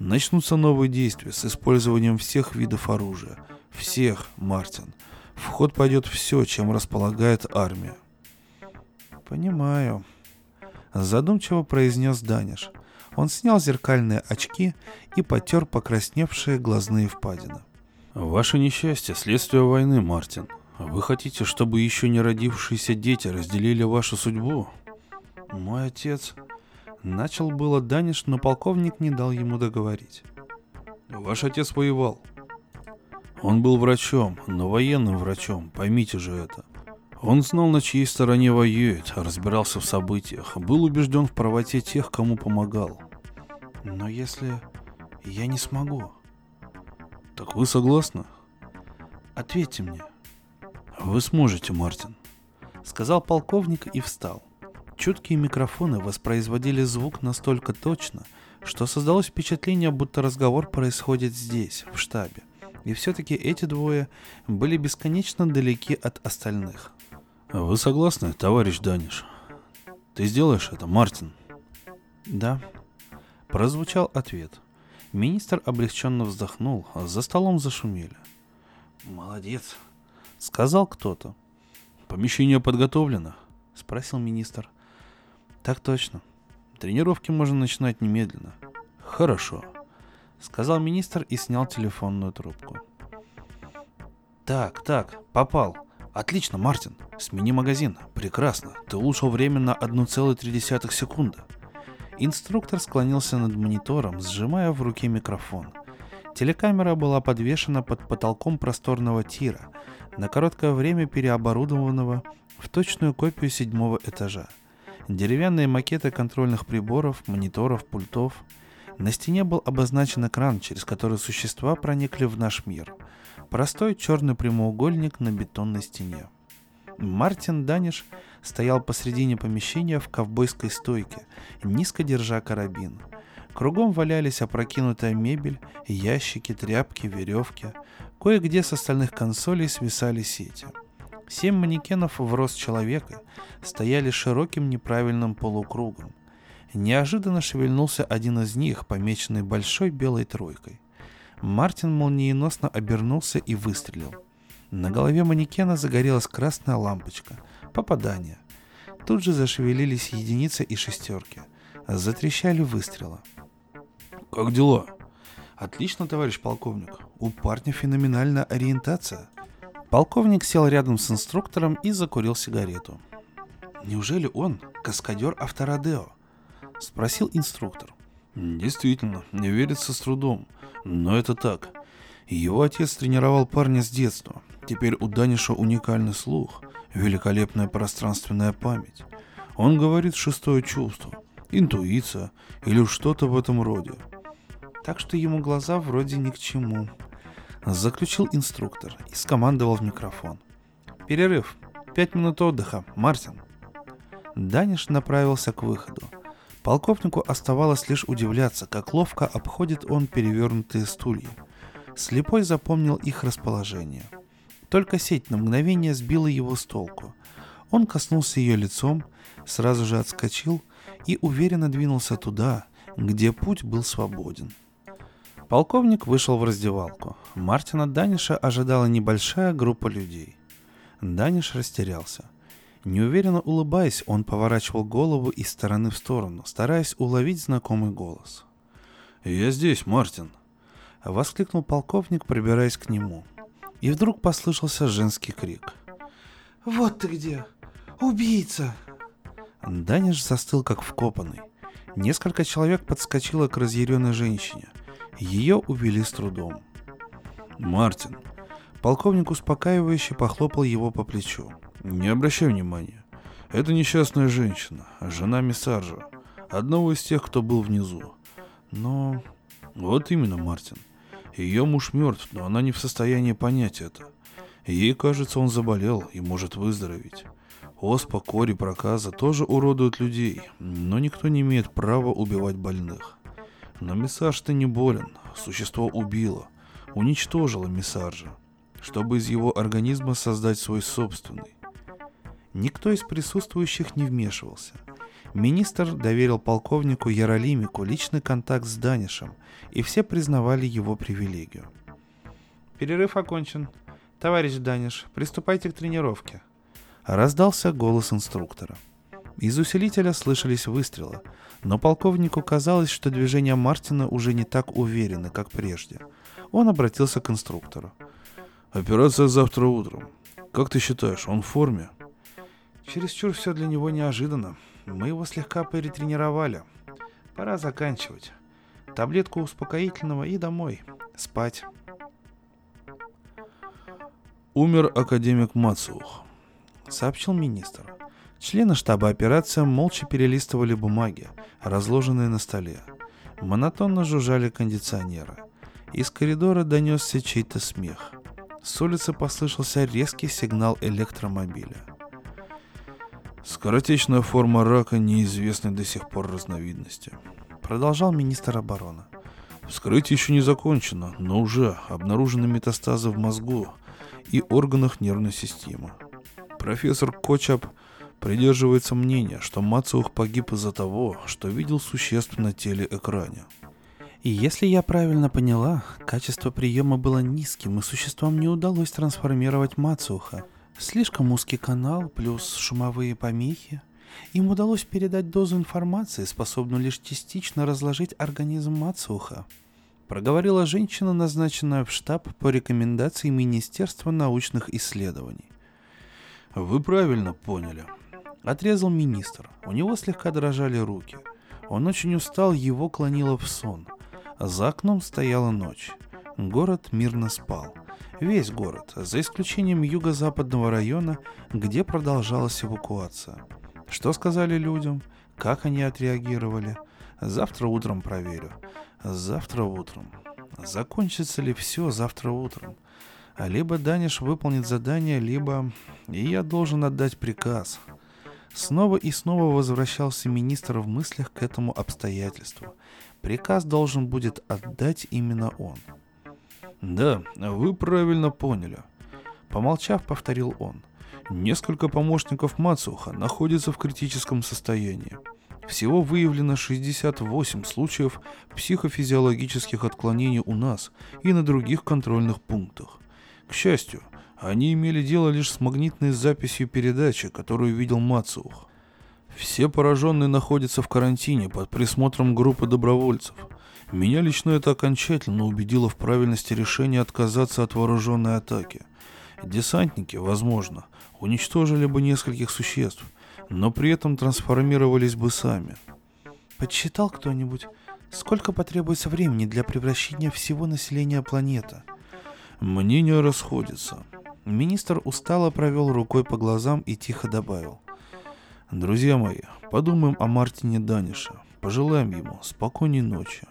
Speaker 4: Начнутся новые действия с использованием всех видов оружия. Всех, Мартин. В ход пойдет все, чем располагает армия. Понимаю. Задумчиво произнес Даниш. Он снял зеркальные очки и потер покрасневшие глазные впадины.
Speaker 2: Ваше несчастье – следствие войны, Мартин. Вы хотите, чтобы еще не родившиеся дети разделили вашу судьбу?
Speaker 4: Мой отец... Начал было Даниш, но полковник не дал ему договорить.
Speaker 2: Ваш отец воевал. Он был врачом, но военным врачом, поймите же это. Он знал, на чьей стороне воюет, разбирался в событиях, был убежден в правоте тех, кому помогал.
Speaker 4: Но если я не смогу...
Speaker 2: Так вы согласны?
Speaker 4: Ответьте мне.
Speaker 2: Вы сможете, Мартин.
Speaker 4: Сказал полковник и встал. Чуткие микрофоны воспроизводили звук настолько точно, что создалось впечатление, будто разговор происходит здесь, в штабе. И все-таки эти двое были бесконечно далеки от остальных.
Speaker 2: Вы согласны, товарищ Даниш? Ты сделаешь это, Мартин?
Speaker 4: Да. Прозвучал ответ. Министр облегченно вздохнул, а за столом зашумели.
Speaker 2: Молодец,
Speaker 4: сказал кто-то.
Speaker 2: Помещение подготовлено?
Speaker 4: Спросил министр. Так точно. Тренировки можно начинать немедленно.
Speaker 2: Хорошо.
Speaker 4: Сказал министр и снял телефонную трубку. Так, так, попал. Отлично, Мартин. Смени магазин. Прекрасно. Ты улучшил время на 1,3 секунды. Инструктор склонился над монитором, сжимая в руке микрофон. Телекамера была подвешена под потолком просторного тира, на короткое время переоборудованного в точную копию седьмого этажа. Деревянные макеты контрольных приборов, мониторов, пультов. На стене был обозначен экран, через который существа проникли в наш мир – Простой черный прямоугольник на бетонной стене. Мартин Даниш стоял посредине помещения в ковбойской стойке, низко держа карабин. Кругом валялись опрокинутая мебель, ящики, тряпки, веревки. Кое-где с остальных консолей свисали сети. Семь манекенов в рост человека стояли широким неправильным полукругом. Неожиданно шевельнулся один из них, помеченный большой белой тройкой. Мартин молниеносно обернулся и выстрелил. На голове манекена загорелась красная лампочка. Попадание. Тут же зашевелились единицы и шестерки. Затрещали выстрелы.
Speaker 2: «Как дела?»
Speaker 4: «Отлично, товарищ полковник. У парня феноменальная ориентация». Полковник сел рядом с инструктором и закурил сигарету. «Неужели он каскадер авторадео?» — спросил инструктор.
Speaker 2: «Действительно, не верится с трудом. Но это так. Его отец тренировал парня с детства. Теперь у Даниша уникальный слух, великолепная пространственная память. Он говорит шестое чувство, интуиция или что-то в этом роде.
Speaker 4: Так что ему глаза вроде ни к чему. Заключил инструктор и скомандовал в микрофон. Перерыв. Пять минут отдыха. Мартин. Даниш направился к выходу. Полковнику оставалось лишь удивляться, как ловко обходит он перевернутые стулья. Слепой запомнил их расположение. Только сеть на мгновение сбила его с толку. Он коснулся ее лицом, сразу же отскочил и уверенно двинулся туда, где путь был свободен. Полковник вышел в раздевалку. Мартина Даниша ожидала небольшая группа людей. Даниш растерялся – Неуверенно улыбаясь, он поворачивал голову из стороны в сторону, стараясь уловить знакомый голос.
Speaker 2: «Я здесь, Мартин!»
Speaker 4: — воскликнул полковник, пробираясь к нему. И вдруг послышался женский крик. «Вот ты где! Убийца!» Даниш застыл как вкопанный. Несколько человек подскочило к разъяренной женщине. Ее увели с трудом.
Speaker 2: «Мартин!»
Speaker 4: Полковник успокаивающе похлопал его по плечу.
Speaker 2: Не обращай внимания. Это несчастная женщина, жена Миссаржа, одного из тех, кто был внизу. Но... Вот именно, Мартин. Ее муж мертв, но она не в состоянии понять это. Ей кажется, он заболел и может выздороветь. Оспа, кори, проказа тоже уродуют людей, но никто не имеет права убивать больных. Но Мессаж-то не болен. Существо убило, уничтожило Мессажа, чтобы из его организма создать свой собственный.
Speaker 4: Никто из присутствующих не вмешивался. Министр доверил полковнику Яролимику личный контакт с Данишем, и все признавали его привилегию. «Перерыв окончен. Товарищ Даниш, приступайте к тренировке», — раздался голос инструктора. Из усилителя слышались выстрелы, но полковнику казалось, что движения Мартина уже не так уверены, как прежде. Он обратился к инструктору.
Speaker 2: «Операция завтра утром. Как ты считаешь, он в форме?»
Speaker 4: Чересчур все для него неожиданно. Мы его слегка перетренировали. Пора заканчивать. Таблетку успокоительного и домой. Спать.
Speaker 2: Умер академик Мацух,
Speaker 4: сообщил министр. Члены штаба операции молча перелистывали бумаги, разложенные на столе. Монотонно жужжали кондиционеры. Из коридора донесся чей-то смех. С улицы послышался резкий сигнал электромобиля.
Speaker 2: Скоротечная форма рака неизвестной до сих пор разновидности.
Speaker 4: Продолжал министр обороны.
Speaker 2: Вскрытие еще не закончено, но уже обнаружены метастазы в мозгу и органах нервной системы. Профессор Кочап придерживается мнения, что Мацух погиб из-за того, что видел существ на телеэкране.
Speaker 4: И если я правильно поняла, качество приема было низким, и существам не удалось трансформировать Мацуха. Слишком узкий канал плюс шумовые помехи. Им удалось передать дозу информации, способную лишь частично разложить организм Мацуха. Проговорила женщина, назначенная в штаб по рекомендации Министерства научных исследований.
Speaker 2: Вы правильно поняли,
Speaker 4: Отрезал министр. У него слегка дрожали руки. Он очень устал, его клонило в сон. За окном стояла ночь. Город мирно спал. Весь город, за исключением юго-западного района, где продолжалась эвакуация. Что сказали людям? Как они отреагировали? Завтра утром проверю. Завтра утром. Закончится ли все завтра утром? Либо Даниш выполнит задание, либо... И я должен отдать приказ. Снова и снова возвращался министр в мыслях к этому обстоятельству. Приказ должен будет отдать именно он.
Speaker 2: «Да, вы правильно поняли», — помолчав, повторил он. «Несколько помощников Мацуха находятся в критическом состоянии. Всего выявлено 68 случаев психофизиологических отклонений у нас и на других контрольных пунктах. К счастью, они имели дело лишь с магнитной записью передачи, которую видел Мацух. Все пораженные находятся в карантине под присмотром группы добровольцев. Меня лично это окончательно убедило в правильности решения отказаться от вооруженной атаки. Десантники, возможно, уничтожили бы нескольких существ, но при этом трансформировались бы сами.
Speaker 4: Подсчитал кто-нибудь, сколько потребуется времени для превращения всего населения планеты?
Speaker 2: Мнения расходятся.
Speaker 4: Министр устало провел рукой по глазам и тихо добавил.
Speaker 2: «Друзья мои, подумаем о Мартине Данише. Пожелаем ему спокойной ночи».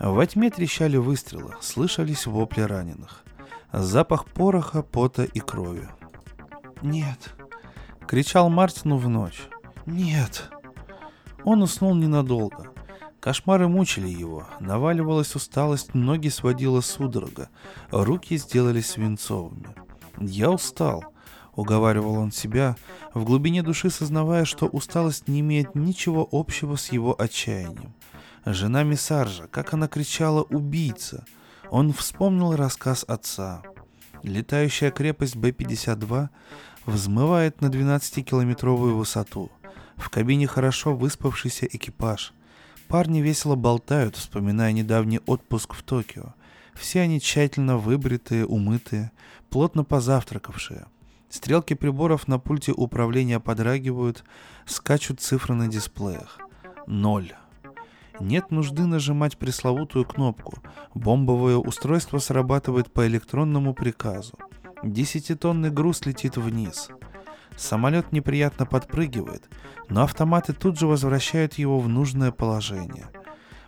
Speaker 4: Во тьме трещали выстрелы, слышались вопли раненых. Запах пороха, пота и крови. «Нет!» — кричал Мартину в ночь. «Нет!» Он уснул ненадолго. Кошмары мучили его, наваливалась усталость, ноги сводила судорога, руки сделались свинцовыми. «Я устал», — уговаривал он себя, в глубине души сознавая, что усталость не имеет ничего общего с его отчаянием. Жена Миссаржа, как она кричала «убийца!» Он вспомнил рассказ отца. Летающая крепость Б-52 взмывает на 12-километровую высоту. В кабине хорошо выспавшийся экипаж — Парни весело болтают, вспоминая недавний отпуск в Токио. Все они тщательно выбритые, умытые, плотно позавтракавшие. Стрелки приборов на пульте управления подрагивают, скачут цифры на дисплеях. Ноль. Нет нужды нажимать пресловутую кнопку. Бомбовое устройство срабатывает по электронному приказу. Десятитонный груз летит вниз. Самолет неприятно подпрыгивает, но автоматы тут же возвращают его в нужное положение.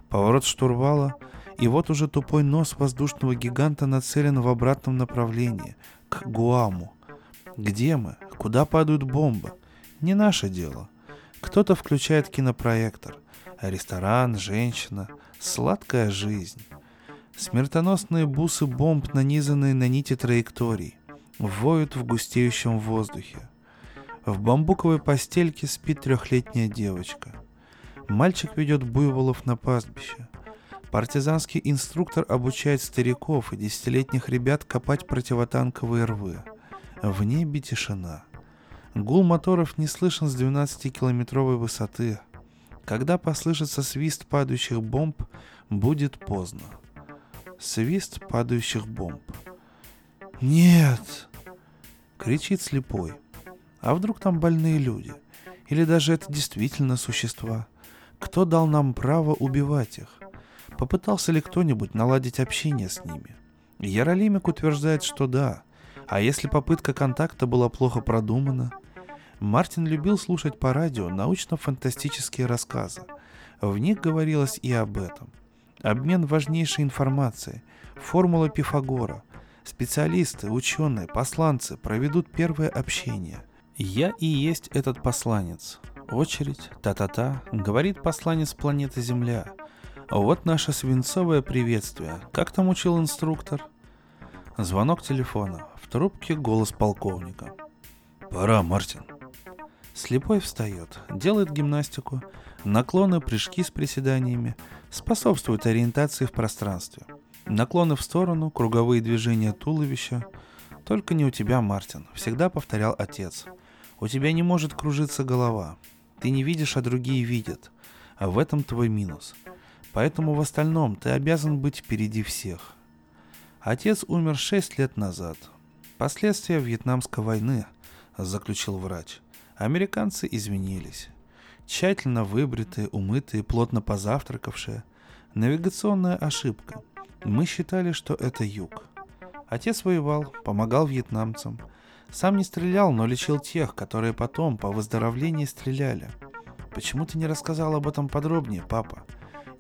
Speaker 4: Поворот штурвала, и вот уже тупой нос воздушного гиганта нацелен в обратном направлении, к Гуаму. Где мы? Куда падают бомбы? Не наше дело. Кто-то включает кинопроектор. Ресторан, женщина, сладкая жизнь. Смертоносные бусы бомб, нанизанные на нити траекторий, воют в густеющем воздухе. В бамбуковой постельке спит трехлетняя девочка. Мальчик ведет буйволов на пастбище. Партизанский инструктор обучает стариков и десятилетних ребят копать противотанковые рвы. В небе тишина. Гул моторов не слышен с 12-километровой высоты. Когда послышится свист падающих бомб, будет поздно. Свист падающих бомб. «Нет!» — кричит слепой. А вдруг там больные люди? Или даже это действительно существа? Кто дал нам право убивать их? Попытался ли кто-нибудь наладить общение с ними? Яролимик утверждает, что да. А если попытка контакта была плохо продумана? Мартин любил слушать по радио научно-фантастические рассказы. В них говорилось и об этом. Обмен важнейшей информацией, формула Пифагора. Специалисты, ученые, посланцы проведут первое общение. Я и есть этот посланец. Очередь, та-та-та, говорит посланец планеты Земля – вот наше свинцовое приветствие. Как там учил инструктор? Звонок телефона. В трубке голос полковника.
Speaker 2: Пора, Мартин.
Speaker 4: Слепой встает, делает гимнастику, наклоны, прыжки с приседаниями, способствуют ориентации в пространстве. Наклоны в сторону, круговые движения туловища. Только не у тебя, Мартин, всегда повторял отец. У тебя не может кружиться голова. Ты не видишь, а другие видят. А в этом твой минус – Поэтому в остальном ты обязан быть впереди всех. Отец умер шесть лет назад. Последствия Вьетнамской войны, заключил врач. Американцы извинились. Тщательно выбритые, умытые, плотно позавтракавшие. Навигационная ошибка. Мы считали, что это юг. Отец воевал, помогал вьетнамцам. Сам не стрелял, но лечил тех, которые потом по выздоровлении стреляли. Почему ты не рассказал об этом подробнее, папа?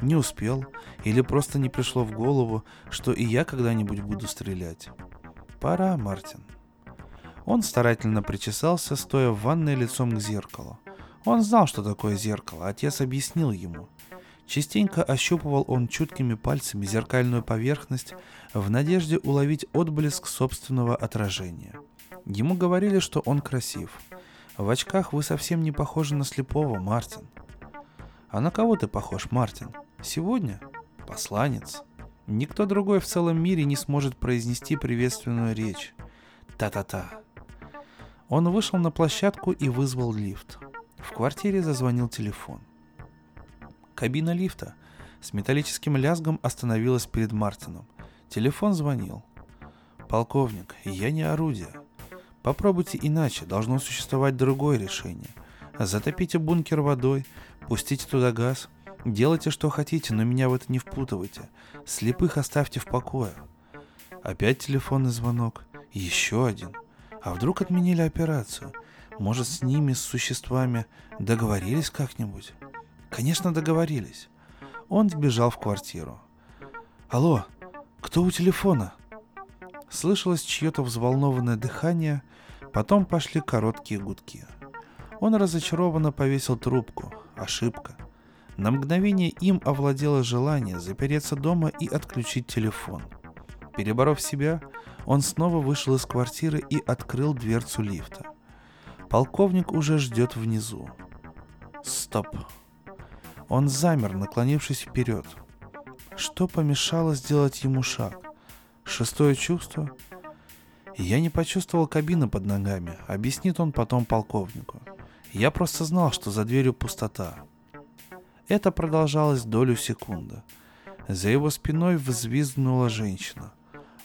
Speaker 4: не успел или просто не пришло в голову, что и я когда-нибудь буду стрелять. Пора, Мартин. Он старательно причесался, стоя в ванной лицом к зеркалу. Он знал, что такое зеркало, отец объяснил ему. Частенько ощупывал он чуткими пальцами зеркальную поверхность в надежде уловить отблеск собственного отражения. Ему говорили, что он красив. В очках вы совсем не похожи на слепого, Мартин. А на кого ты похож, Мартин? Сегодня посланец. Никто другой в целом мире не сможет произнести приветственную речь. Та-та-та. Он вышел на площадку и вызвал лифт. В квартире зазвонил телефон. Кабина лифта с металлическим лязгом остановилась перед Мартином. Телефон звонил. «Полковник, я не орудие. Попробуйте иначе, должно существовать другое решение. Затопите бункер водой, пустите туда газ, Делайте, что хотите, но меня в это не впутывайте. Слепых оставьте в покое. Опять телефонный звонок. Еще один. А вдруг отменили операцию? Может, с ними, с существами, договорились как-нибудь? Конечно, договорились. Он сбежал в квартиру. «Алло, кто у телефона?» Слышалось чье-то взволнованное дыхание, потом пошли короткие гудки. Он разочарованно повесил трубку. Ошибка. На мгновение им овладело желание запереться дома и отключить телефон. Переборов себя, он снова вышел из квартиры и открыл дверцу лифта. Полковник уже ждет внизу. Стоп. Он замер, наклонившись вперед. Что помешало сделать ему шаг? Шестое чувство? Я не почувствовал кабины под ногами, объяснит он потом полковнику. Я просто знал, что за дверью пустота. Это продолжалось долю секунды. За его спиной взвизгнула женщина.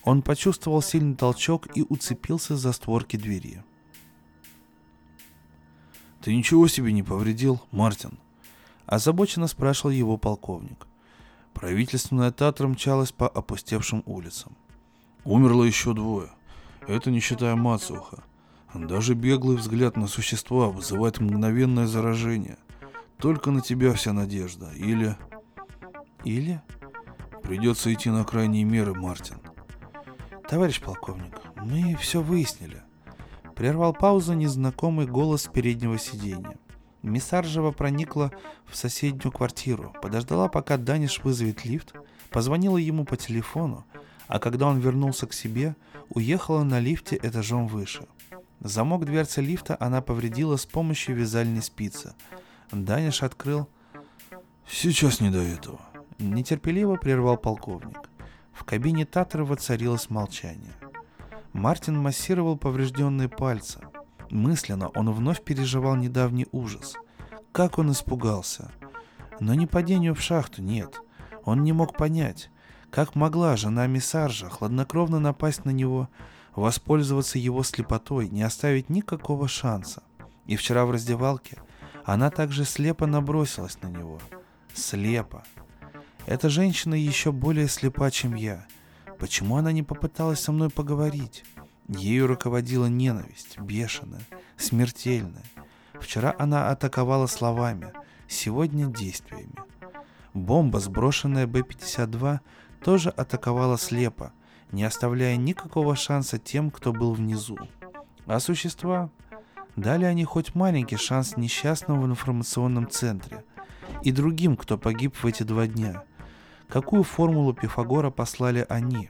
Speaker 4: Он почувствовал сильный толчок и уцепился за створки двери.
Speaker 2: «Ты ничего себе не повредил, Мартин?»
Speaker 4: Озабоченно спрашивал его полковник.
Speaker 2: Правительственная Татра мчалась по опустевшим улицам. Умерло еще двое. Это не считая Мацуха. Даже беглый взгляд на существа вызывает мгновенное заражение – только на тебя вся надежда. Или...
Speaker 4: Или?
Speaker 2: Придется идти на крайние меры, Мартин.
Speaker 4: Товарищ полковник, мы все выяснили. Прервал паузу незнакомый голос переднего сиденья. Миссаржева проникла в соседнюю квартиру, подождала, пока Даниш вызовет лифт, позвонила ему по телефону, а когда он вернулся к себе, уехала на лифте этажом выше. Замок дверцы лифта она повредила с помощью вязальной спицы. Даниш открыл...
Speaker 2: «Сейчас не до этого», —
Speaker 4: нетерпеливо прервал полковник. В кабине Татры воцарилось молчание. Мартин массировал поврежденные пальцы. Мысленно он вновь переживал недавний ужас. Как он испугался. Но не падению в шахту, нет. Он не мог понять, как могла жена Миссаржа хладнокровно напасть на него, воспользоваться его слепотой, не оставить никакого шанса. И вчера в раздевалке она также слепо набросилась на него. Слепо. Эта женщина еще более слепа, чем я. Почему она не попыталась со мной поговорить? Ею руководила ненависть, бешеная, смертельная. Вчера она атаковала словами, сегодня действиями. Бомба, сброшенная Б-52, тоже атаковала слепо, не оставляя никакого шанса тем, кто был внизу. А существа? Дали они хоть маленький шанс несчастным в информационном центре и другим, кто погиб в эти два дня. Какую формулу Пифагора послали они?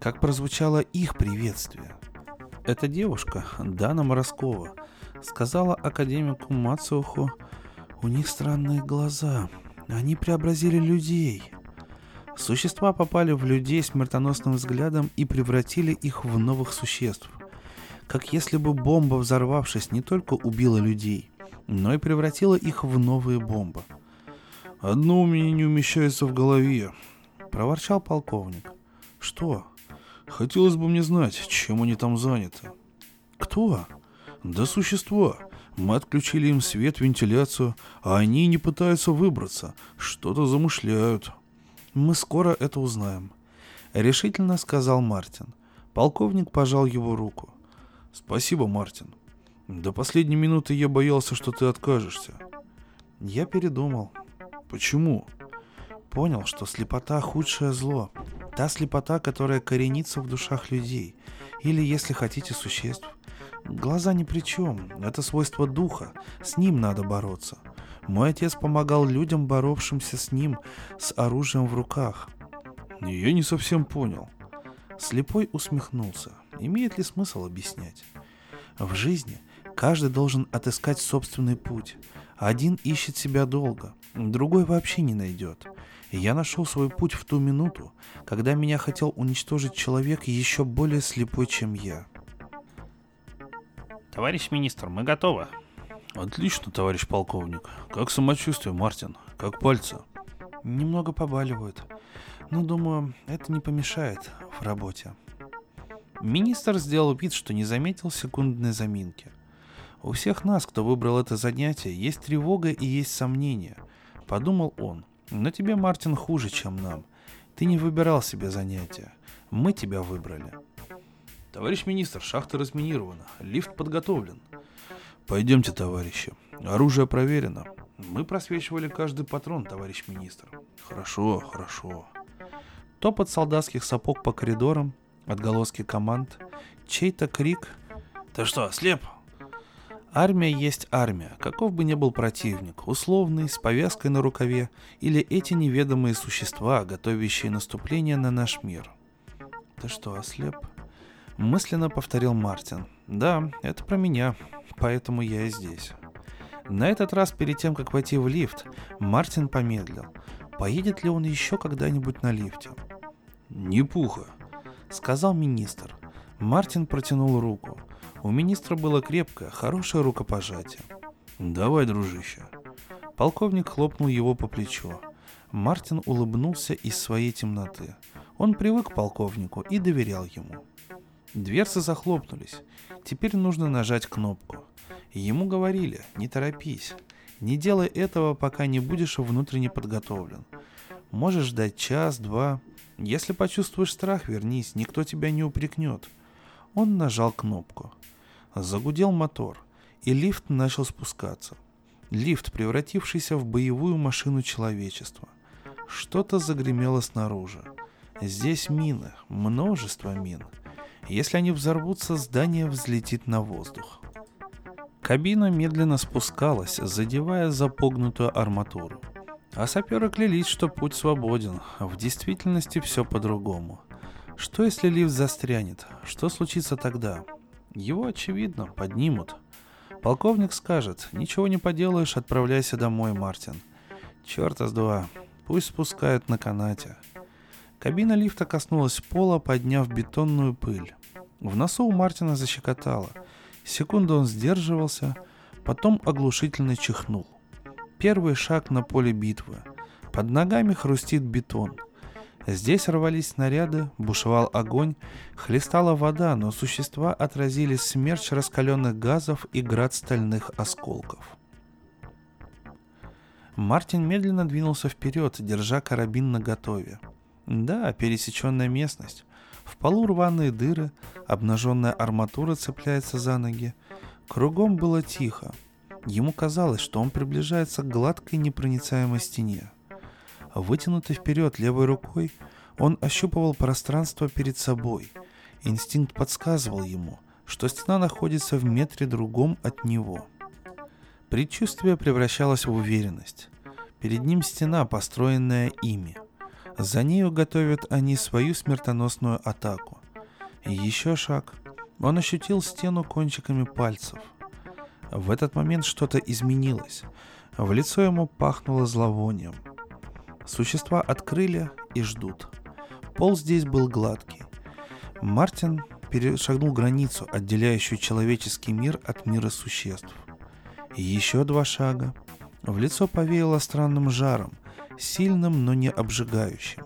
Speaker 4: Как прозвучало их приветствие? Эта девушка, Дана Мороскова, сказала академику Мацуху, у них странные глаза, они преобразили людей. Существа попали в людей смертоносным взглядом и превратили их в новых существ. Как если бы бомба, взорвавшись, не только убила людей, но и превратила их в новые бомбы.
Speaker 2: «Одно у меня не умещается в голове», —
Speaker 4: проворчал полковник. «Что?»
Speaker 2: Хотелось бы мне знать, чем они там заняты.
Speaker 4: Кто?
Speaker 2: Да существа. Мы отключили им свет, вентиляцию, а они не пытаются выбраться. Что-то замышляют.
Speaker 4: Мы скоро это узнаем. Решительно сказал Мартин. Полковник пожал его руку.
Speaker 2: Спасибо, Мартин. До последней минуты я боялся, что ты откажешься.
Speaker 4: Я передумал.
Speaker 2: Почему?
Speaker 4: Понял, что слепота худшее зло. Та слепота, которая коренится в душах людей, или, если хотите, существ. Глаза ни при чем, это свойство духа, с ним надо бороться. Мой отец помогал людям, боровшимся с ним, с оружием в руках.
Speaker 2: Я не совсем понял.
Speaker 4: Слепой усмехнулся. Имеет ли смысл объяснять? В жизни каждый должен отыскать собственный путь. Один ищет себя долго, другой вообще не найдет. Я нашел свой путь в ту минуту, когда меня хотел уничтожить человек еще более слепой, чем я.
Speaker 1: Товарищ министр, мы готовы.
Speaker 2: Отлично, товарищ полковник. Как самочувствие, Мартин? Как пальцы?
Speaker 4: Немного побаливают. Но думаю, это не помешает в работе. Министр сделал вид, что не заметил секундной заминки. У всех нас, кто выбрал это занятие, есть тревога и есть сомнения, подумал он. Но тебе, Мартин, хуже, чем нам. Ты не выбирал себе занятия. Мы тебя выбрали.
Speaker 2: Товарищ министр, шахта разминирована. Лифт подготовлен. Пойдемте, товарищи. Оружие проверено. Мы просвечивали каждый патрон, товарищ министр. Хорошо, хорошо.
Speaker 4: Топот солдатских сапог по коридорам, отголоски команд, чей-то крик.
Speaker 2: Ты что, слеп?
Speaker 4: Армия есть армия, каков бы ни был противник, условный, с повязкой на рукаве, или эти неведомые существа, готовящие наступление на наш мир. Ты что, ослеп? Мысленно повторил Мартин. Да, это про меня, поэтому я и здесь. На этот раз, перед тем, как войти в лифт, Мартин помедлил. Поедет ли он еще когда-нибудь на лифте?
Speaker 2: «Не пуха», —
Speaker 4: сказал министр. Мартин протянул руку. У министра было крепкое, хорошее рукопожатие.
Speaker 2: «Давай, дружище».
Speaker 4: Полковник хлопнул его по плечу. Мартин улыбнулся из своей темноты. Он привык к полковнику и доверял ему. Дверцы захлопнулись. Теперь нужно нажать кнопку. Ему говорили, не торопись. Не делай этого, пока не будешь внутренне подготовлен. Можешь ждать час, два. Если почувствуешь страх, вернись, никто тебя не упрекнет. Он нажал кнопку. Загудел мотор, и лифт начал спускаться. Лифт, превратившийся в боевую машину человечества. Что-то загремело снаружи. Здесь мины, множество мин. Если они взорвутся, здание взлетит на воздух.
Speaker 1: Кабина медленно спускалась, задевая запогнутую арматуру. А саперы клялись, что путь свободен. В действительности все по-другому. Что если лифт застрянет? Что случится тогда? Его, очевидно, поднимут. Полковник скажет, ничего не поделаешь, отправляйся домой, Мартин. Черта с два, пусть спускают на канате. Кабина лифта коснулась пола, подняв бетонную пыль. В носу у Мартина защекотало. Секунду он сдерживался, потом оглушительно чихнул. Первый шаг на поле битвы. Под ногами хрустит бетон. Здесь рвались снаряды, бушевал огонь, хлестала вода, но существа отразили смерч раскаленных газов и град стальных осколков. Мартин медленно двинулся вперед, держа карабин наготове. Да, пересеченная местность. В полу рваные дыры, обнаженная арматура цепляется за ноги. Кругом было тихо. Ему казалось, что он приближается к гладкой непроницаемой стене. Вытянутый вперед левой рукой, он ощупывал пространство перед собой. Инстинкт подсказывал ему, что стена находится в метре другом от него. Предчувствие превращалось в уверенность. Перед ним стена, построенная ими. За нею готовят они свою смертоносную атаку. Еще шаг. Он ощутил стену кончиками пальцев. В этот момент что-то изменилось. В лицо ему пахнуло зловонием. Существа открыли и ждут. Пол здесь был гладкий. Мартин перешагнул границу, отделяющую человеческий мир от мира существ. Еще два шага. В лицо повеяло странным жаром, сильным, но не обжигающим.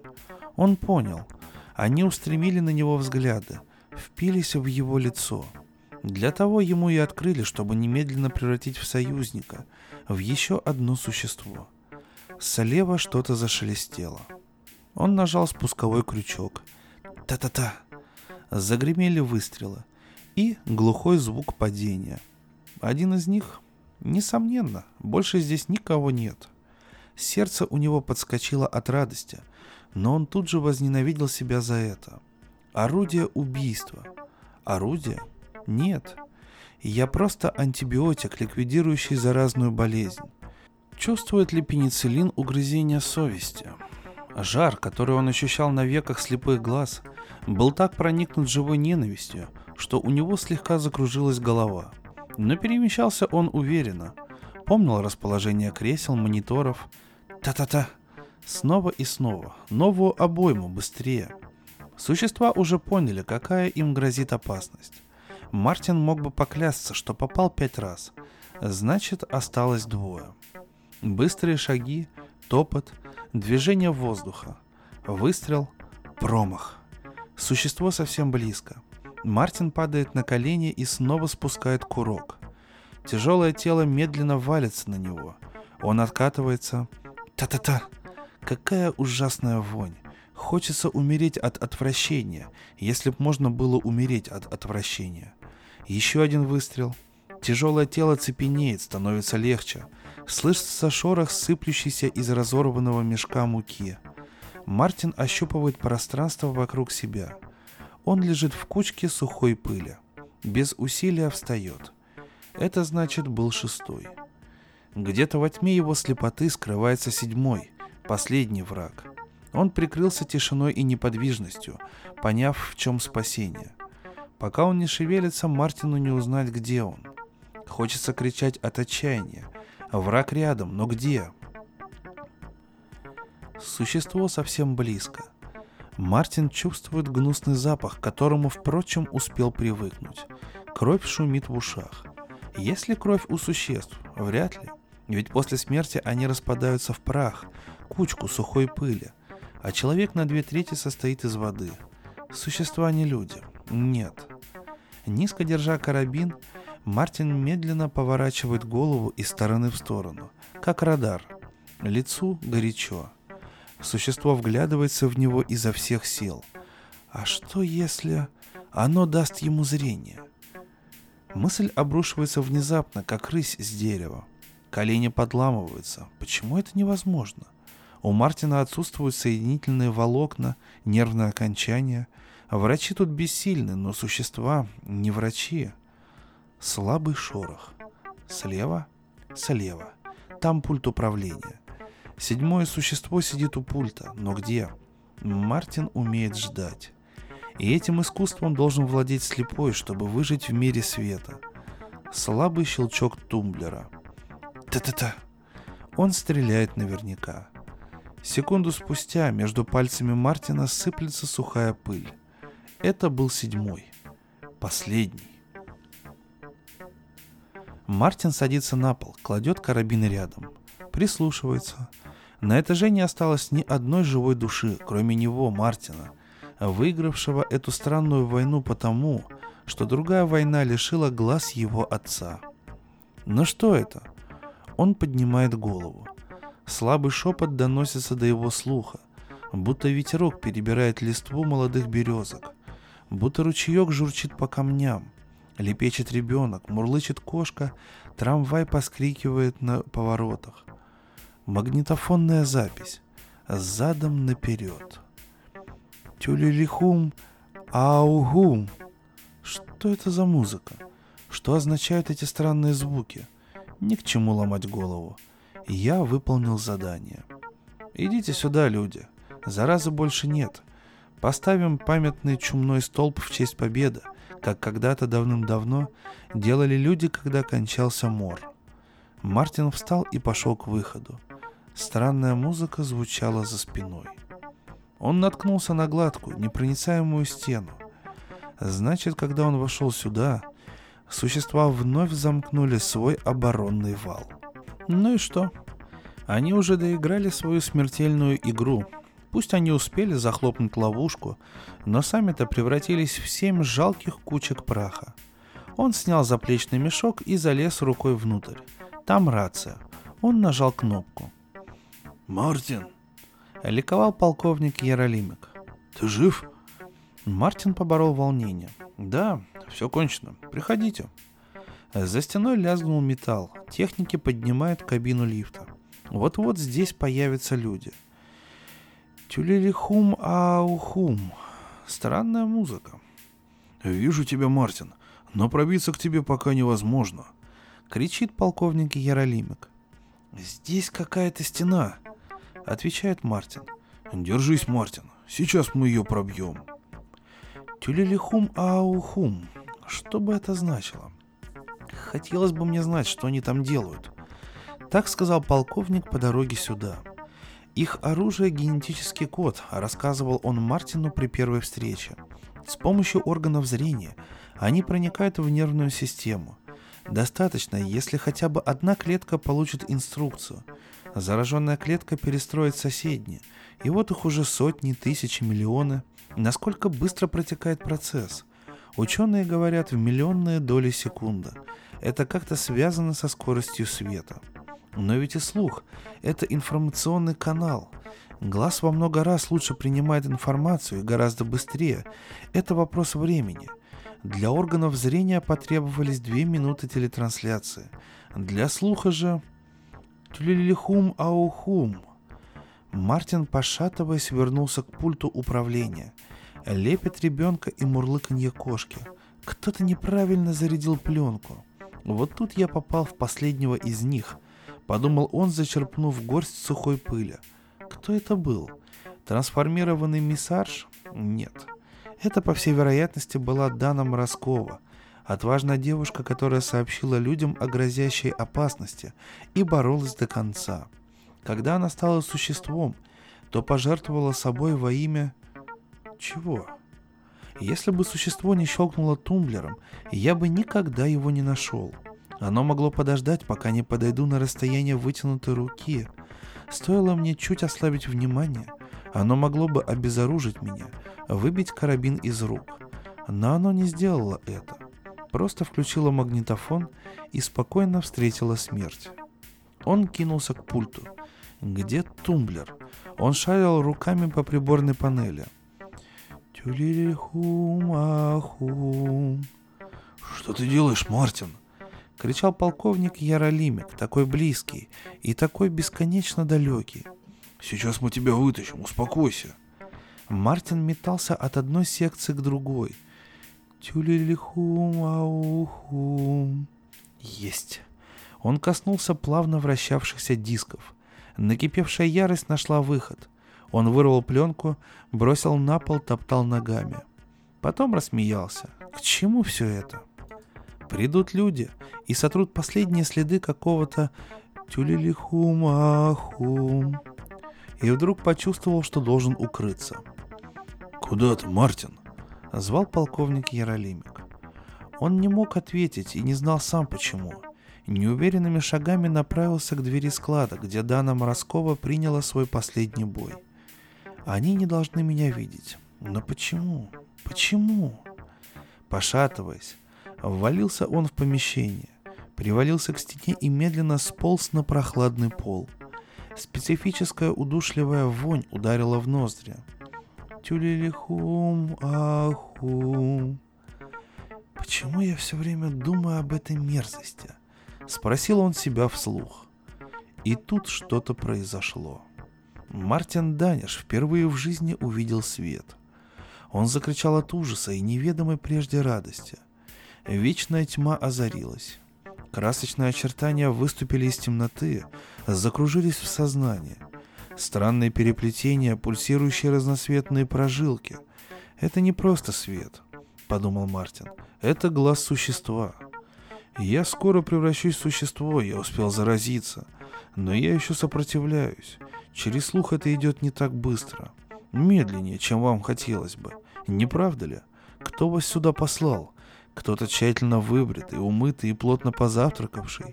Speaker 1: Он понял. Они устремили на него взгляды, впились в его лицо. Для того ему и открыли, чтобы немедленно превратить в союзника, в еще одно существо. Слева что-то зашелестело. Он нажал спусковой крючок. Та-та-та. Загремели выстрелы. И глухой звук падения. Один из них, несомненно, больше здесь никого нет – Сердце у него подскочило от радости, но он тут же возненавидел себя за это. Орудие убийства. Орудие? Нет. Я просто антибиотик, ликвидирующий заразную болезнь. Чувствует ли пенициллин угрызение совести? Жар, который он ощущал на веках слепых глаз, был так проникнут живой ненавистью, что у него слегка закружилась голова. Но перемещался он уверенно. Помнил расположение кресел, мониторов, Та-та-та. Снова и снова. Новую обойму, быстрее. Существа уже поняли, какая им грозит опасность. Мартин мог бы поклясться, что попал пять раз. Значит, осталось двое. Быстрые шаги, топот, движение воздуха. Выстрел, промах. Существо совсем близко. Мартин падает на колени и снова спускает курок. Тяжелое тело медленно валится на него. Он откатывается, Та-та-та! Какая ужасная вонь! Хочется умереть от отвращения, если б можно было умереть от отвращения. Еще один выстрел. Тяжелое тело цепенеет, становится легче. Слышится шорох, сыплющийся из разорванного мешка муки. Мартин ощупывает пространство вокруг себя. Он лежит в кучке сухой пыли. Без усилия встает. Это значит был шестой. Где-то во тьме его слепоты скрывается седьмой, последний враг. Он прикрылся тишиной и неподвижностью, поняв, в чем спасение. Пока он не шевелится, Мартину не узнать, где он. Хочется кричать от отчаяния. Враг рядом, но где? Существо совсем близко. Мартин чувствует гнусный запах, к которому, впрочем, успел привыкнуть. Кровь шумит в ушах. Есть ли кровь у существ? Вряд ли. Ведь после смерти они распадаются в прах, кучку сухой пыли, а человек на две трети состоит из воды. Существа не люди. Нет. Низко держа карабин, Мартин медленно поворачивает голову из стороны в сторону, как радар. Лицу горячо. Существо вглядывается в него изо всех сил. А что если оно даст ему зрение? Мысль обрушивается внезапно, как рысь с дерева. Колени подламываются. Почему это невозможно? У Мартина отсутствуют соединительные волокна, нервные окончания. Врачи тут бессильны, но существа не врачи. Слабый шорох.
Speaker 4: Слева? Слева. Там пульт управления. Седьмое существо сидит у пульта, но где? Мартин умеет ждать. И этим искусством должен владеть слепой, чтобы выжить в мире света. Слабый щелчок тумблера. Та-та-та. Он стреляет наверняка. Секунду спустя между пальцами Мартина сыплется сухая пыль. Это был седьмой. Последний. Мартин садится на пол, кладет карабин рядом. Прислушивается. На этаже не осталось ни одной живой души, кроме него, Мартина, выигравшего эту странную войну потому, что другая война лишила глаз его отца. Но что это? Он поднимает голову. Слабый шепот доносится до его слуха, будто ветерок перебирает листву молодых березок, будто ручеек журчит по камням, лепечет ребенок, мурлычет кошка, трамвай поскрикивает на поворотах. Магнитофонная запись. Задом наперед. Тюлилихум, аугум. Что это за музыка? Что означают эти странные звуки? Ни к чему ломать голову. Я выполнил задание. Идите сюда, люди. Заразы больше нет. Поставим памятный чумной столб в честь победы, как когда-то давным-давно делали люди, когда кончался мор. Мартин встал и пошел к выходу. Странная музыка звучала за спиной. Он наткнулся на гладкую, непроницаемую стену. Значит, когда он вошел сюда, существа вновь замкнули свой оборонный вал. Ну и что? Они уже доиграли свою смертельную игру. Пусть они успели захлопнуть ловушку, но сами-то превратились в семь жалких кучек праха. Он снял заплечный мешок и залез рукой внутрь. Там рация. Он нажал кнопку.
Speaker 2: «Мартин!»
Speaker 4: — ликовал полковник Яролимик.
Speaker 2: «Ты жив?»
Speaker 4: Мартин поборол волнение. «Да, все кончено. Приходите». За стеной лязгнул металл. Техники поднимают кабину лифта. Вот-вот здесь появятся люди. Тюлилихум аухум. Странная музыка.
Speaker 2: «Вижу тебя, Мартин, но пробиться к тебе пока невозможно», —
Speaker 4: кричит полковник Яролимик. «Здесь какая-то стена», — отвечает Мартин.
Speaker 2: «Держись, Мартин, сейчас мы ее пробьем».
Speaker 4: Тюлилихум аухум. Что бы это значило? Хотелось бы мне знать, что они там делают. Так сказал полковник по дороге сюда. Их оружие – генетический код, рассказывал он Мартину при первой встрече. С помощью органов зрения они проникают в нервную систему. Достаточно, если хотя бы одна клетка получит инструкцию. Зараженная клетка перестроит соседние. И вот их уже сотни, тысячи, миллионы. Насколько быстро протекает процесс? Ученые говорят в миллионные доли секунды. Это как-то связано со скоростью света. Но ведь и слух – это информационный канал. Глаз во много раз лучше принимает информацию и гораздо быстрее. Это вопрос времени. Для органов зрения потребовались две минуты телетрансляции. Для слуха же... Тюлилихум аухум. Мартин, пошатываясь, вернулся к пульту управления. Лепит ребенка и мурлыканье кошки. Кто-то неправильно зарядил пленку. Вот тут я попал в последнего из них. Подумал он, зачерпнув горсть сухой пыли. Кто это был? Трансформированный миссарж? Нет. Это, по всей вероятности, была Дана Мороскова, отважная девушка, которая сообщила людям о грозящей опасности и боролась до конца. Когда она стала существом, то пожертвовала собой во имя... Чего? Если бы существо не щелкнуло тумблером, я бы никогда его не нашел. Оно могло подождать, пока не подойду на расстояние вытянутой руки. Стоило мне чуть ослабить внимание, оно могло бы обезоружить меня, выбить карабин из рук. Но оно не сделало это. Просто включило магнитофон и спокойно встретило смерть. Он кинулся к пульту. Где тумблер? Он шарил руками по приборной панели – Тюлилихум-ахум.
Speaker 2: Что ты делаешь, Мартин?
Speaker 4: Кричал полковник Яролимик, такой близкий и такой бесконечно далекий.
Speaker 2: Сейчас мы тебя вытащим, успокойся.
Speaker 4: Мартин метался от одной секции к другой. Тюлилихум-аухум. Есть. Он коснулся плавно вращавшихся дисков. Накипевшая ярость нашла выход. Он вырвал пленку, бросил на пол, топтал ногами. Потом рассмеялся. К чему все это? Придут люди и сотрут последние следы какого-то тюлилихумахум. И вдруг почувствовал, что должен укрыться.
Speaker 2: «Куда ты, Мартин?»
Speaker 4: — звал полковник Яролимик. Он не мог ответить и не знал сам почему. Неуверенными шагами направился к двери склада, где Дана Мороскова приняла свой последний бой. Они не должны меня видеть. Но почему? Почему? Пошатываясь, ввалился он в помещение, привалился к стене и медленно сполз на прохладный пол. Специфическая удушливая вонь ударила в ноздри. Тюлилихум, ахум. Почему я все время думаю об этой мерзости? Спросил он себя вслух. И тут что-то произошло. Мартин Даниш впервые в жизни увидел свет. Он закричал от ужаса и неведомой прежде радости. Вечная тьма озарилась. Красочные очертания выступили из темноты, закружились в сознании. Странные переплетения, пульсирующие разноцветные прожилки. Это не просто свет, подумал Мартин. Это глаз существа. Я скоро превращусь в существо, я успел заразиться. Но я еще сопротивляюсь. Через слух это идет не так быстро. Медленнее, чем вам хотелось бы. Не правда ли? Кто вас сюда послал? Кто-то тщательно выбритый, умытый и плотно позавтракавший.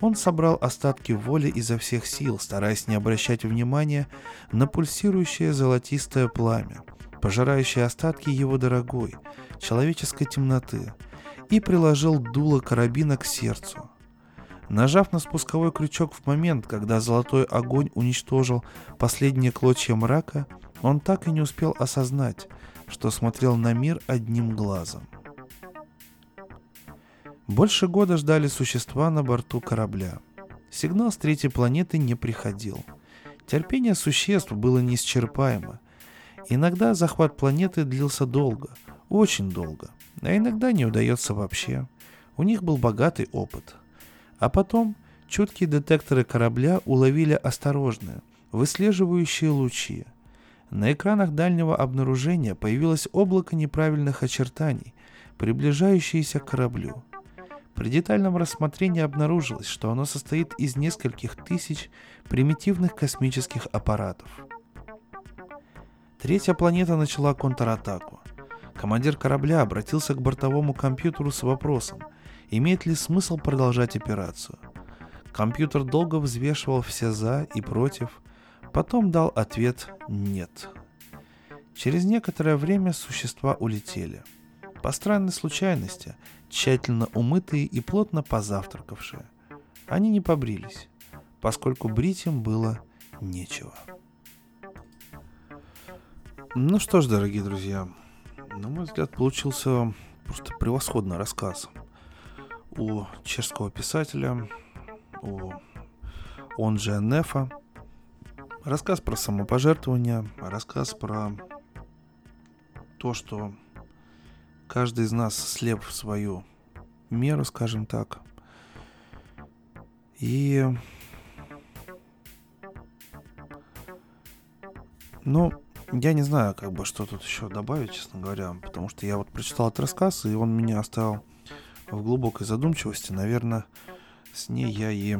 Speaker 4: Он собрал остатки воли изо всех сил, стараясь не обращать внимания на пульсирующее золотистое пламя, пожирающее остатки его дорогой, человеческой темноты, и приложил дуло карабина к сердцу. Нажав на спусковой крючок в момент, когда золотой огонь уничтожил последние клочья мрака, он так и не успел осознать, что смотрел на мир одним глазом. Больше года ждали существа на борту корабля. Сигнал с третьей планеты не приходил. Терпение существ было неисчерпаемо. Иногда захват планеты длился долго, очень долго, а иногда не удается вообще. У них был богатый опыт. А потом чуткие детекторы корабля уловили осторожные, выслеживающие лучи. На экранах дальнего обнаружения появилось облако неправильных очертаний, приближающееся к кораблю. При детальном рассмотрении обнаружилось, что оно состоит из нескольких тысяч примитивных космических аппаратов. Третья планета начала контратаку. Командир корабля обратился к бортовому компьютеру с вопросом, имеет ли смысл продолжать операцию. Компьютер долго взвешивал все «за» и «против», потом дал ответ «нет». Через некоторое время существа улетели. По странной случайности, тщательно умытые и плотно позавтракавшие. Они не побрились, поскольку брить им было нечего. Ну что ж, дорогие друзья, на мой взгляд, получился просто превосходный рассказ у чешского писателя, у он же Нефа. Рассказ про самопожертвование, рассказ про то, что каждый из нас слеп в свою меру, скажем так. И... Ну, я не знаю, как бы, что тут еще добавить, честно говоря, потому что я вот прочитал этот рассказ, и он меня оставил в глубокой задумчивости. Наверное, с ней я и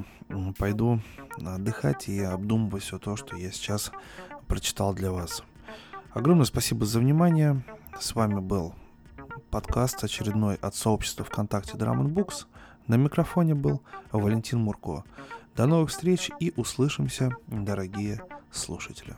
Speaker 4: пойду отдыхать и обдумывать все то, что я сейчас прочитал для вас. Огромное спасибо за внимание. С вами был подкаст очередной от сообщества ВКонтакте Drum Books. На микрофоне был Валентин Мурко. До новых встреч и услышимся, дорогие слушатели.